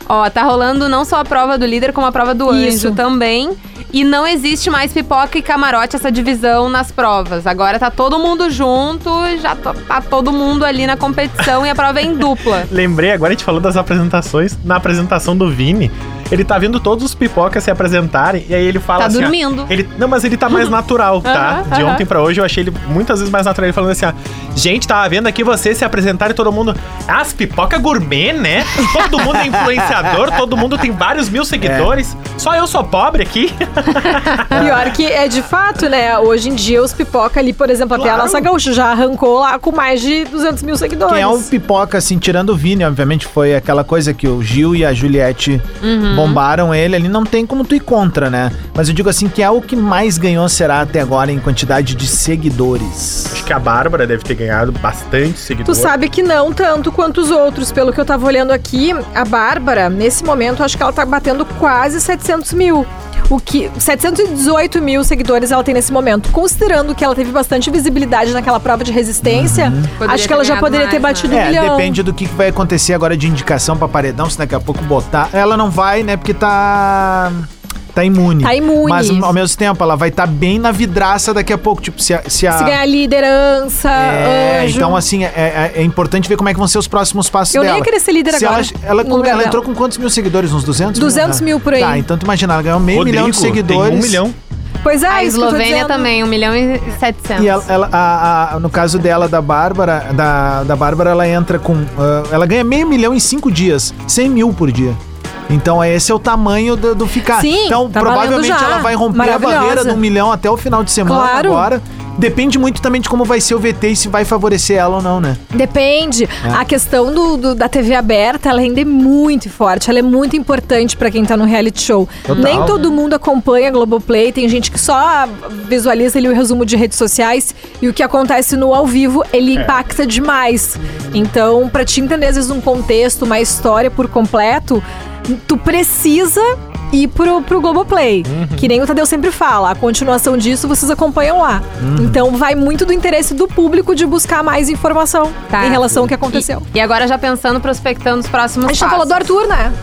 Ó, tá rolando não só a prova do líder, como a prova do Isso. anjo também. E não existe mais pipoca e camarote, essa divisão nas provas. Agora tá todo mundo junto, já tá todo mundo ali na competição e a prova é em dupla. Lembrei, agora a gente falou das apresentações. Na apresentação do Vini, ele tá vendo todos os pipocas se apresentarem e aí ele fala Tá assim. ó, dormindo. ele, não, mas ele tá mais natural, tá? Aham, De ontem pra hoje eu achei ele muitas vezes mais natural. Ele falando assim, ó. Gente, tava vendo aqui vocês se apresentarem todo mundo. "Ah, As pipoca gourmet, né? Todo mundo é influenciador, todo mundo tem vários mil seguidores. Só eu sou pobre aqui. Pior que é de fato, né? Hoje em dia os pipoca ali, por exemplo, até a Claro. nossa gaúcha já arrancou lá com mais de 200 mil seguidores. Quem é o pipoca, assim, tirando o Vini, obviamente, foi aquela coisa que o Gil e a Juliette Uhum. Bombaram ele ali, não tem como tu ir contra, né? Mas eu digo assim, que é o que mais ganhou será até agora em quantidade de seguidores. Acho que a Bárbara deve ter ganhado bastante Tu seguidores. sabe que não tanto quanto os outros. Pelo que eu tava olhando aqui, a Bárbara, nesse momento, acho que ela tá batendo quase 700 mil. O que 718 mil seguidores ela tem nesse momento. Considerando que ela teve bastante visibilidade naquela prova de resistência, Poderia acho que ela já poderia mais, ter né? batido um É, milhão. depende do que que vai acontecer agora de indicação pra paredão, se daqui a pouco botar. Ela não vai, né? Porque tá. Tá imune. Tá imune. Mas ao mesmo tempo, ela vai estar bem na vidraça daqui a pouco. Tipo, se a. Se, a- Se ganhar liderança, é, anjo. então assim, é, é- é importante ver como é que vão ser os próximos passos Eu dela. nem ia querer ser líder Se agora, Ela, ela, ela entrou com quantos mil seguidores? Uns 200? 200 mil por aí. Tá, então tu imagina, ela ganhou meio Rodrigo milhão de seguidores. Tem um milhão. Pois é, a eu Eslovênia também, 1 milhão e 700. E ela, ela- a- a- no caso dela, da Bárbara, da, da Bárbara, ela entra com. ah, ela ganha meio milhão em cinco dias, 100 mil por dia. Então, esse é o tamanho do, do ficar. Sim, então, tá provavelmente ela vai romper a barreira de um milhão até o final de semana Claro. agora. Depende muito também de como vai ser o VT e se vai favorecer ela ou não, né? Depende. É. A questão do, do- da TV aberta, ela ainda é muito forte. Ela é muito importante pra quem tá no reality show. Total. Nem todo mundo acompanha a Globoplay. Tem gente que só visualiza ali o resumo de redes sociais. E o que acontece no ao vivo, ele impacta demais. Então, pra te entender, às vezes, um contexto, uma história por completo, tu precisa ir pro, pro Globoplay. Que nem o Tadeu sempre fala. A continuação disso, vocês acompanham lá. Então, vai muito do interesse do público de buscar mais informação Tá. em relação ao que aconteceu. E, e agora já pensando, prospectando os próximos A gente já passos. falou do Arthur, né?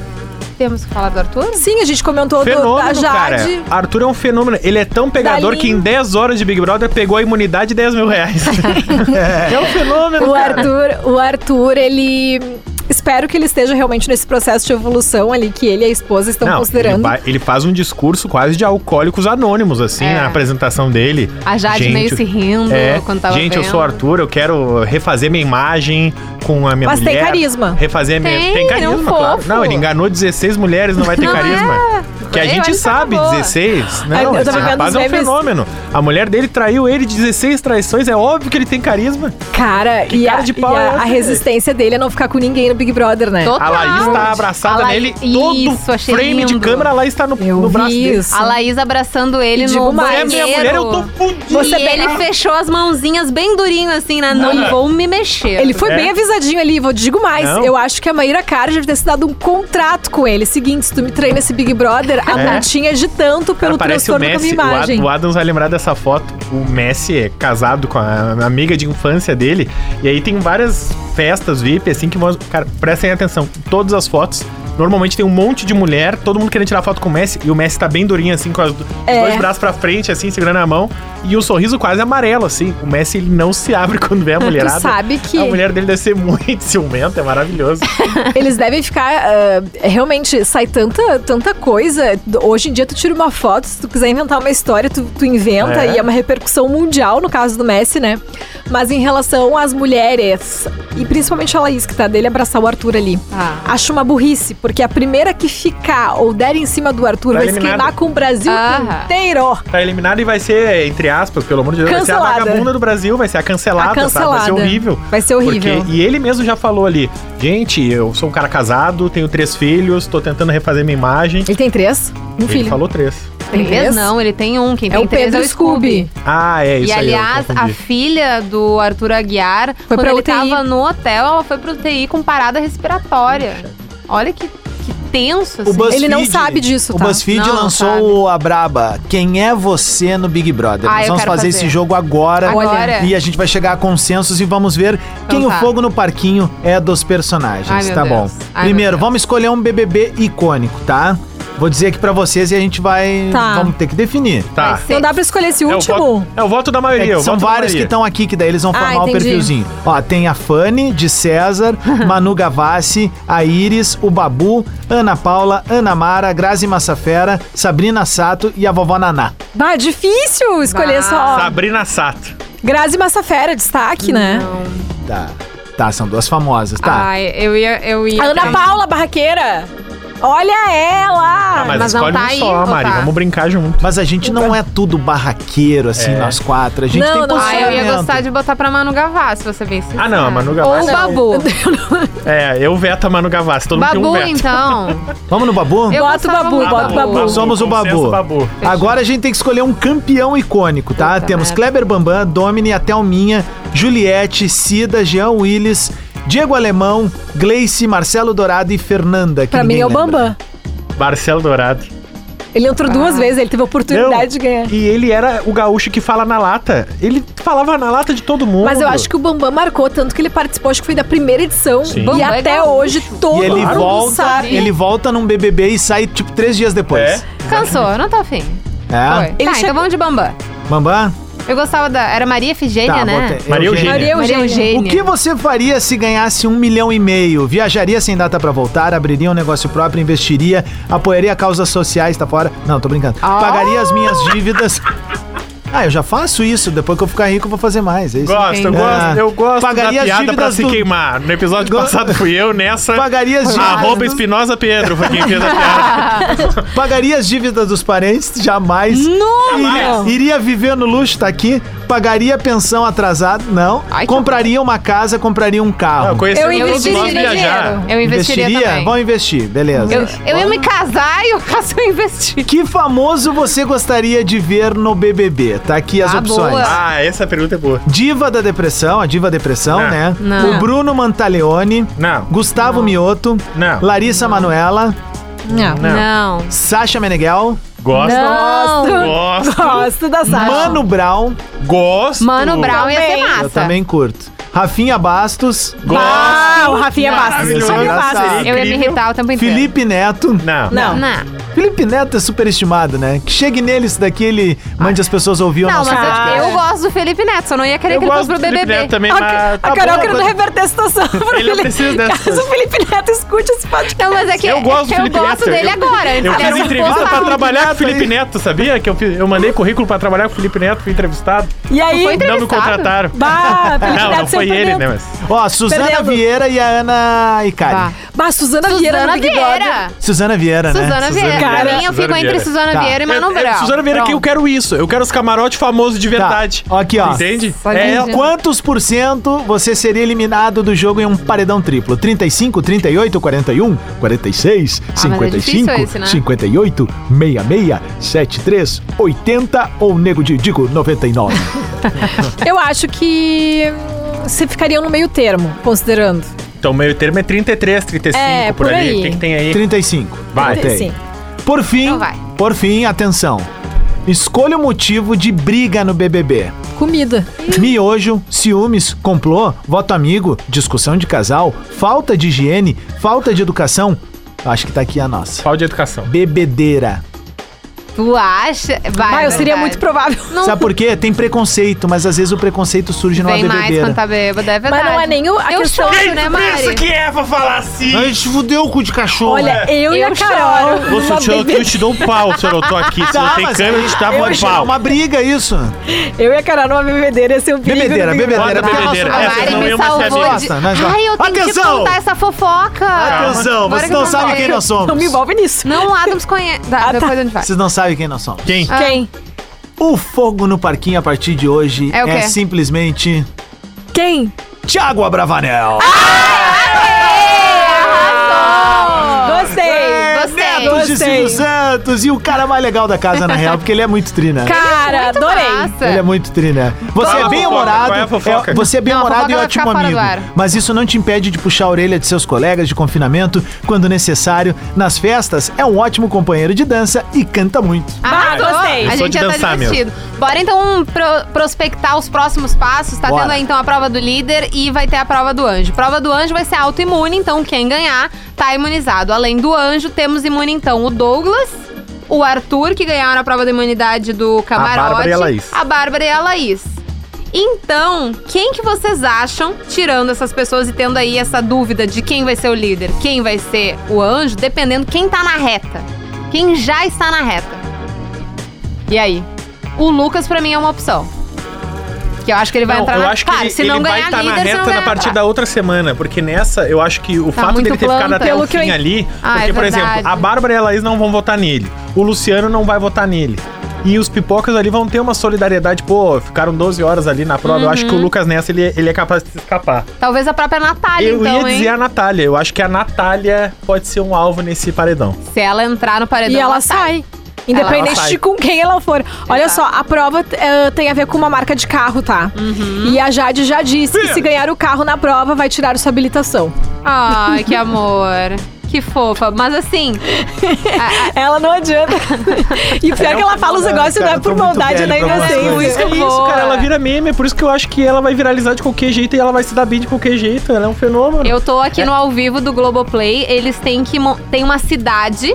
Temos que falar do Arthur? Sim, a gente comentou do, da Fenômeno, cara. Jade. Arthur é um fenômeno. Ele é tão pegador que em 10 horas de Big Brother pegou a imunidade de 10 mil reais. é um fenômeno, O cara. Arthur, o Arthur, ele Espero que ele esteja realmente nesse processo de evolução ali que ele e a esposa estão Não, considerando. Ele, ele faz um discurso quase de alcoólicos anônimos, assim, É. na apresentação dele. A Jade Gente, meio se rindo É, quando tava gente, eu vendo. sou o Arthur, eu quero refazer minha imagem com a minha Mas tem mulher. carisma. Refazer a minha. Tem, Tem é um carisma, claro. Não, ele enganou 16 mulheres, não vai ter Não carisma. é. Que a Eu gente que sabe, tá boa. 16. Ai, Não, eu esse rapaz é um memes. fenômeno. A mulher dele traiu ele 16 traições, é óbvio que ele tem carisma. Cara, e, cara a, de e a- é a resistência dele é não ficar com ninguém no Big Brother, né? Total. A Laís tá abraçada Laís- nele, todo Isso, achei frame de lindo. câmera, a Laís tá no, Eu no braço vi dele. isso. A Laís abraçando ele E no mais, É banheiro. minha mulher, eu tô fudido. Você e bem- ele fechou as mãozinhas bem durinho assim, né? Não vou me mexer. Ele foi É. bem avisadinho ali, vou digo mais. Não. Eu acho que a Maíra Cara deve ter se dado um contrato com ele. Seguinte, se tu me treina esse Big Brother, a É. multinha é de tanto Cara, pelo o transtorno com a minha imagem. O Adams vai lembrar dessa foto. O Messi é casado com a amiga de infância dele. E aí tem várias festas VIP, assim, que vão. Cara, prestem atenção. Todas as fotos. Normalmente tem um monte de mulher, todo mundo querendo tirar foto com o Messi. E o Messi tá bem durinho, assim, com os É. dois braços pra frente, assim, segurando a mão. E o sorriso quase amarelo, assim. O Messi, ele não se abre quando vê a mulherada. Tu sabe que A mulher dele deve ser muito ciumenta, é maravilhoso. eles devem ficar. ah, realmente, sai tanta, tanta coisa. Hoje em dia, tu tira uma foto, se tu quiser inventar uma história, tu, tu inventa. É. E é uma repercussão mundial no caso do Messi, né? Mas em relação às mulheres, e principalmente a Laís, que tá dele abraçar o Arthur ali. Ah. Acho uma burrice, porque a primeira que ficar ou der em cima do Arthur Tá vai se eliminada. queimar com o Brasil Aham. inteiro. Tá eliminado e vai ser, entre aspas, pelo amor de Deus, vai Cancelada. ser a vagabunda do Brasil, vai ser a cancelada, A cancelada. sabe? Vai ser horrível. Vai ser horrível. Porque, e ele mesmo já falou ali, gente, eu sou um cara casado, tenho três filhos, tô tentando refazer minha imagem. Ele tem três? Um Ele filho. falou três. Tem Três não, ele tem um. Quem É tem o três Pedro é o Scooby. Ah, é isso E aí. aliás, a filha do Arthur Aguiar, Foi quando ele UTI. tava no hotel, ela foi pro UTI com parada respiratória. Olha que, que tenso, assim. O BuzzFeed, Ele não sabe disso, O tá? BuzzFeed Não, não lançou sabe. o a braba. Quem é você no Big Brother? Ah, Nós vamos fazer, fazer. esse jogo agora. Agora? E a gente vai chegar a consensos e vamos ver quem Então o tá. fogo no parquinho é dos personagens, Ai, tá Deus. bom? Ai, Primeiro, vamos escolher um BBB icônico, tá? Vou dizer aqui pra vocês e a gente vai Tá. vamos ter que definir. Tá. Não dá pra escolher esse É o, último? voto, é o voto da É maioria. o são voto da vários que maioria. estão aqui, que daí eles vão Ah, formar o entendi. perfilzinho. Ó, tem a Fanny, de César, Manu Gavassi, a Iris, o Babu, Ana Paula, Ana Mara, Grazi Massafera, Sabrina Sato e a vovó Naná. Bah, difícil escolher Bah. só. Sabrina Sato. Grazi Massafera, destaque, né? Tá. Tá, são duas famosas, tá? Ai, eu ia. Eu ia A Ana Paula, barraqueira. Olha ela! Ah, mas, mas não escolhe tá um aí, só, ou Mari. tá? Vamos brincar junto. Mas a gente não é tudo barraqueiro, assim, É. nós quatro. A gente Não, tem não. Ah, eu ia gostar de botar pra Manu Gavassi, você bem sincero. Ah, não, a Manu Ou Gavassi. o Babu. É, eu veto a Manu Gavassi. Todo mundo tem um Babu, veto. então. Vamos no Babu? Eu Bota o Babu, bota o Babu. Somos o Consenso Babu. Babu. Agora a gente tem que escolher um campeão icônico, tá? Puta Temos merda. Kleber Bambam, Domini, a Thelminha, Juliette, Cida, Jean Willis, Diego Alemão, Gleice, Marcelo Dourado e Fernanda. que Pra mim é o lembra. Bambam. Marcelo Dourado. Ele entrou duas vezes, ele teve a oportunidade Não, de ganhar. E ele era o gaúcho que fala na lata. Ele falava na lata de todo mundo. Mas eu acho que o Bambam marcou tanto que ele participou, acho que foi da primeira edição. Sim. E é até gaúcho. hoje todo E ele mundo volta, sabe. ele volta num BBB e sai tipo três dias depois. É? Cansou, eu não tô afim. É? Foi. Ele tá, chegou- então vamos de Bambam. Bambam? Eu gostava da. Era Maria Efigênia, Tá, né? botei. Maria Eugênia. Maria Maria Eugênia. Eugênia. O que você faria se ganhasse um milhão e meio? Viajaria sem data pra voltar, abriria um negócio próprio, investiria, apoiaria causas sociais, tá fora? Não, tô brincando. Ah. Pagaria as minhas dívidas. Ah, eu já faço isso. Depois que eu ficar rico, eu vou fazer mais. É isso. Gosto, eu gosto, eu gosto Pagaria da as piada pra dívidas se do- queimar. No episódio Go- passado fui eu, nessa... Pagaria as dívidas. Arroba Espinosa Pedro foi quem fez a piada. Pagaria as dívidas dos parentes? Jamais. Iria, iria viver no luxo, tá aqui. Pagaria pensão atrasada? Não. Ai, que compraria uma casa, compraria um carro. Não, eu Eu investiria viajar. dinheiro. Eu investiria, também. Vão investir, beleza. Eu, eu ia me casar e eu investir. Que famoso você gostaria de ver no BBB? Tá aqui as Ah, opções. boa. Ah, essa pergunta é boa. Diva da Depressão, a Diva Depressão, Não. né? Não. O Bruno Mantaleone, Não, Gustavo Mioto, não, Larissa Manoela, Não. não. Não. Sasha Meneghel, Gosto. Não. Gosto. Gosto da Sasha. Mano Brown, Gosto. Mano Brown ia ser massa. eu também curto. Rafinha Bastos, Gosto. Ah, o Rafinha Bastos. Maravilhoso. Rafinha. Bastos. Eu ia me irritar o tempo inteiro. Felipe Neto, Não. Não. Não. Felipe Neto é superestimado, né? Que chegue nele isso daqui, ele mande as pessoas ouvir o Não, nosso mas podcast. eu, eu gosto do Felipe Neto, só não ia querer Eu que ele gosto fosse do pro Felipe BBB. Neto também, A, mas... a tá Carol bom, querendo mas- reverter a situação. pro Ele não Felipe- precisa dessas Caso o Felipe Neto escute esse podcast. Não, mas é que Eu gosto do eu Felipe gosto Neto. dele eu, agora. Eu fiz um entrevista pra trabalhar com o. Felipe Neto, sabia? Que eu, fiz- eu mandei currículo pra trabalhar com o Felipe Neto, fui entrevistado. E aí, foi Não me Entrevistado? contrataram. bah, Felipe Não, Neto não foi ele, né? Mas... Ó, Suzana. Vieira e a Ana Icari. Bah. Suzana, Vieira no Suzana Big Brother. Vieira. Suzana Vieira, né? Suzana Vieira. Cara, pra mim, eu Suzana fico entre Vieira. Suzana Tá. Vieira e Mano É, é, Brown. Suzana Vieira que eu quero isso. Eu quero os camarote famosos de verdade. Tá. Aqui, ó. Entende? É. Quantos por cento você seria eliminado do jogo em um paredão triplo? 35, 38, 41, 46, Ah, mas é 55, difícil esse, né? 58, 66, 73, 80 ou nego de digo 99? Eu acho que hum, você ficaria no meio termo, considerando. Então, o meio termo é 33, 35, É, por, por ali. aí. O que, que tem aí? 35. Vai. Sim. Por fim, Então vai. por fim, atenção. Escolha o motivo de briga no BBB. Comida. Miojo, ciúmes, complô, voto amigo, discussão de casal, falta de higiene, falta de educação. Acho que tá aqui a nossa. Falta de educação. Bebedeira. Tu acha? Vai, Ah, eu seria verdade. muito provável. Não Sabe por quê? Tem preconceito, mas às vezes o preconceito surge numa vem mais bebedeira. quando tá bêbado, é verdade. não é nem o- a eu questão- choro, né, Mari? que é pra falar assim? A gente fudeu o cu de cachorro. Olha, eu, e Eu a Carol. Sutil, eu, bebe- eu te dou um pau se eu não tô aqui. Se Tá, não tem mas câmera, te dava vai um gerar pau. uma briga isso. Eu e a Carol numa bebedeira ia ser um perigo. Bebedeira, no bebedeira. Bebedeira. A não Mari me salvou de... Gosta, nós Ai, eu tenho Atenção! que contar essa fofoca. Atenção, vocês que não sabem quem nós somos. Não me envolve nisso. Não, o Adams conhece. Tá, Ah, tá. depois a gente vai. Vocês não sabem quem nós somos. Quem? Ah. Quem? O fogo no parquinho a partir de hoje É o quê? simplesmente Quem? Tiago Abravanel. Gostei. É, gostei. Netos de Gostei. Silvio Santos e o cara mais legal da casa, na real, porque ele é muito tri, né? Cara, Muito adorei. massa. Ele é muito tri, né? Você Qual é bem humorado. É é- você é bem humorado e ótimo fora amigo. Mas isso não te impede de puxar a orelha de seus colegas de confinamento quando necessário. Nas festas, é um ótimo companheiro de dança e canta muito. Arrasou. gostei. A gente já tá dançar divertido. Bora então pro- prospectar os próximos passos. Tá Bora. tendo aí então a prova do líder e vai ter a prova do anjo. Prova do anjo vai ser autoimune, então quem ganhar tá imunizado. Além do anjo, temos imune então o Douglas, o Arthur, que ganharam a prova da imunidade do camarote. Bárbara e a Laís. A Bárbara e a Laís. Então, quem que vocês acham, tirando essas pessoas e tendo aí essa dúvida de quem vai ser o líder, quem vai ser o anjo, dependendo quem tá na reta? Quem já está na reta? E aí? O Lucas pra mim é uma opção. Que eu acho que ele vai Não, entrar eu na acho que Claro, ele, se ele não vai ganhar estar na se não reta na partir da outra semana, porque nessa eu acho que o fato muito dele ter ficado planta. até Pelo o que eu fim en- ali, Ah, porque, é por exemplo, a Bárbara e a Laís não vão votar nele, o Luciano não vai votar nele. E os pipocas ali vão ter uma solidariedade, pô, ficaram 12 horas ali na prova. Eu acho Uhum. que o Lucas nessa ele, ele é capaz de se escapar. Talvez a própria Natália, eu então, ia hein? dizer a Natália, eu acho que a Natália pode ser um alvo nesse paredão. Se ela entrar no paredão, E ela sai. sai. Independente de com quem ela for. Olha só, a prova eh, tem a ver com uma marca de carro, tá? Uhum. E a Jade já disse que se ganhar o carro na prova, vai tirar sua habilitação. Ai, que amor. Que fofa. Mas assim, Ela não adianta. E pior É que ela fala os negócios não é por maldade, algumas inocência. coisas. É isso, boa. cara, ela vira meme, é por isso que eu acho que ela vai viralizar de qualquer jeito e ela vai se dar bem de qualquer jeito. Ela é um fenômeno. eu tô aqui no ao vivo do Globoplay. Eles têm que. Tem uma cidade.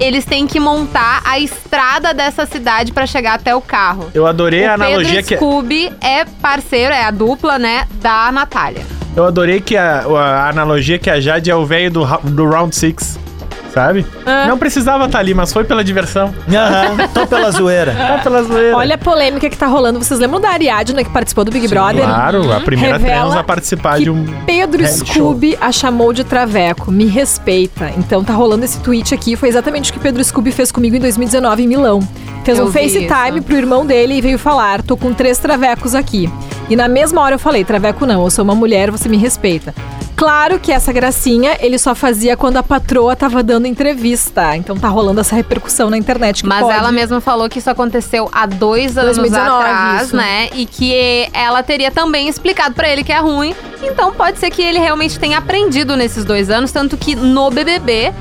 Eles têm que montar a estrada dessa cidade pra chegar até o carro. Eu adorei o a analogia Pedro que Scooby é parceiro, é a dupla, né, da Natália. eu adorei que a, a analogia que a Jade é o velho do, do Round Six, sabe? Ah. Não precisava estar ali, mas foi pela diversão. Aham, tô pela zoeira. Tá pela zoeira. Olha a polêmica que tá rolando. Vocês lembram da Ariadna que participou do Big Brother? Claro, a primeira Revela trans a participar que de um. Pedro Scooby a chamou de traveco. Me respeita. Então tá rolando esse tweet aqui. Foi exatamente o que Pedro Scooby fez comigo em 2019 em Milão. Fez Eu um FaceTime pro irmão dele e veio falar: tô com três travecos aqui. E na mesma hora eu falei: traveco não, eu sou uma mulher, você me respeita. Claro que essa gracinha ele só fazia quando a patroa tava dando entrevista. Então tá rolando essa repercussão na internet. Mas pode. ela mesma falou que isso aconteceu há dois anos 2019, atrás, isso. né? E que ela teria também explicado pra ele que é ruim. Então pode ser que ele realmente tenha aprendido nesses dois anos, tanto que no BBB.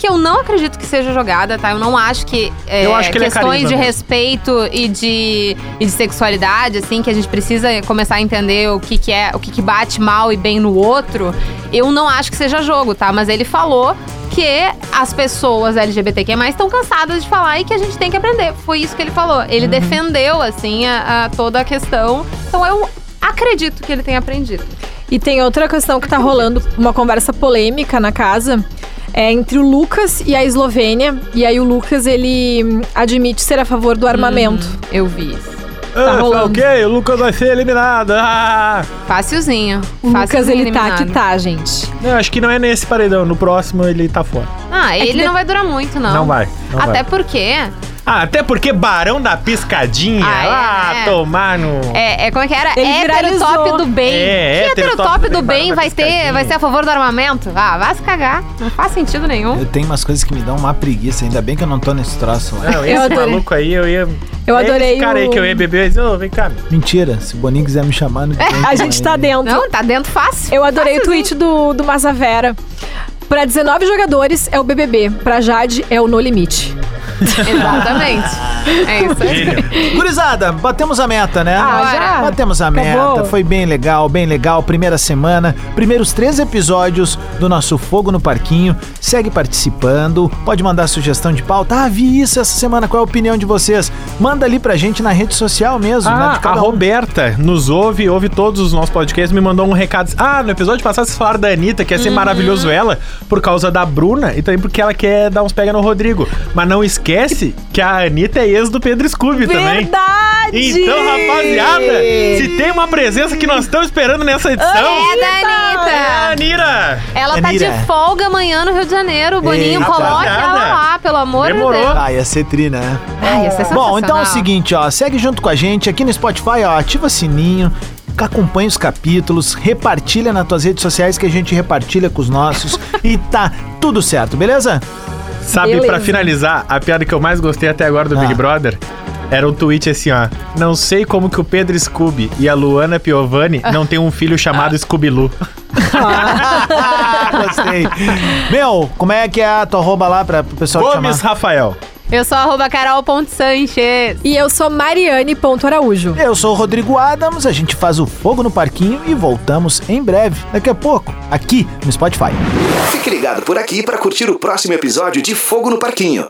Que eu não acredito que seja jogada, tá? Eu não acho que, é, Eu acho que ele é questões carisma de respeito e de, e de sexualidade, assim, que a gente precisa começar a entender o que, que é, o que, que bate mal e bem no outro. Eu não acho que seja jogo, tá? Mas ele falou porque as pessoas LGBTQ+, estão cansadas de falar e que a gente tem que aprender. Foi isso que ele falou. Ele Uhum. defendeu, assim, a, a toda a questão. Então eu acredito que ele tenha aprendido. E tem outra questão que tá rolando, uma conversa polêmica na casa. É entre o Lucas e a Eslovênia. E aí o Lucas, ele hum, admite ser a favor do armamento. Eu vi isso. Tá rolando. ok, o Lucas vai ser eliminado. Ah! Facilzinho. O Lucas, ele tá eliminado. que tá, gente. Não, acho que não é nesse paredão. No próximo ele tá fora. Ah, que ele de- não vai durar muito, não. Não vai, não Até vai. porque Ah, até porque Barão da Piscadinha. Ah, é, ah, né? tomar no. É, é como é que era? Ele hétero viralizou. top do bem. É, que hétero hétero top top do bem, vai ter, vai ser a favor do armamento? Ah, vai se cagar. Não faz sentido nenhum. Eu tenho umas coisas que me dão uma preguiça, ainda bem que eu não tô nesse troço lá. Não, esse maluco aí eu ia. Eu é adorei Esse cara aí o- que eu ia beber, eu ia dizer, ô, vem cá. Mentira, se o Boninho quiser me chamar no A gente tá dentro. Não, tá dentro fácil. Eu adorei o Facilzinho. tweet do, do Mazavera. Pra 19 jogadores é o BBB, pra Jade é o No Limite. Exatamente. É isso aí. Gurizada, batemos a meta, né? Ah, já? Batemos a Acabou. meta, foi bem legal, bem legal. Primeira semana, primeiros três episódios do nosso Fogo no Parquinho. Segue participando, pode mandar sugestão de pauta. Ah, vi isso essa semana, qual é a opinião de vocês? Manda ali pra gente na rede social mesmo, né? Ah, a um. Roberta nos ouve, ouve todos os nossos podcasts, me mandou um recado. Ah, no episódio passado vocês falaram da Anitta, que ia ser maravilhoso ela, por causa da Bruna e também porque ela quer dar uns pega no Rodrigo. Mas não esquece que a Anitta é ex do Pedro Scooby também. Verdade! Então, rapaziada, se tem uma presença que nós estamos esperando nessa edição, É da é a Anitta. Anira. Ela tá Anira. de folga amanhã no Rio de Janeiro. Boninho, Eita. coloque Rapaziada. ela lá, pelo amor Demorou. de Deus. Ah, ia ser tri, né? Ai, ia ser Bom, então é o seguinte, ó, segue junto com a gente aqui no Spotify, ó, ativa o sininho, acompanha os capítulos, repartilha nas tuas redes sociais que a gente repartilha com os nossos e tá tudo certo, beleza? Sabe, pra finalizar, a piada que eu mais gostei até agora do Ah. Big Brother era um tweet assim, ó. Não sei como que o Pedro Scooby e a Luana Piovani não têm um filho chamado Scooby-Loo. Gostei. Meu, como é que é a tua arroba lá pra o pessoal te Gomes chamar? Rafael. Eu sou arroba carol.sanches. E eu sou Mariane.araújo. Eu sou o Rodrigo Adams, a gente faz o Fogo no Parquinho e voltamos em breve, daqui a pouco, aqui no Spotify. Fique ligado por aqui para curtir o próximo episódio de Fogo no Parquinho.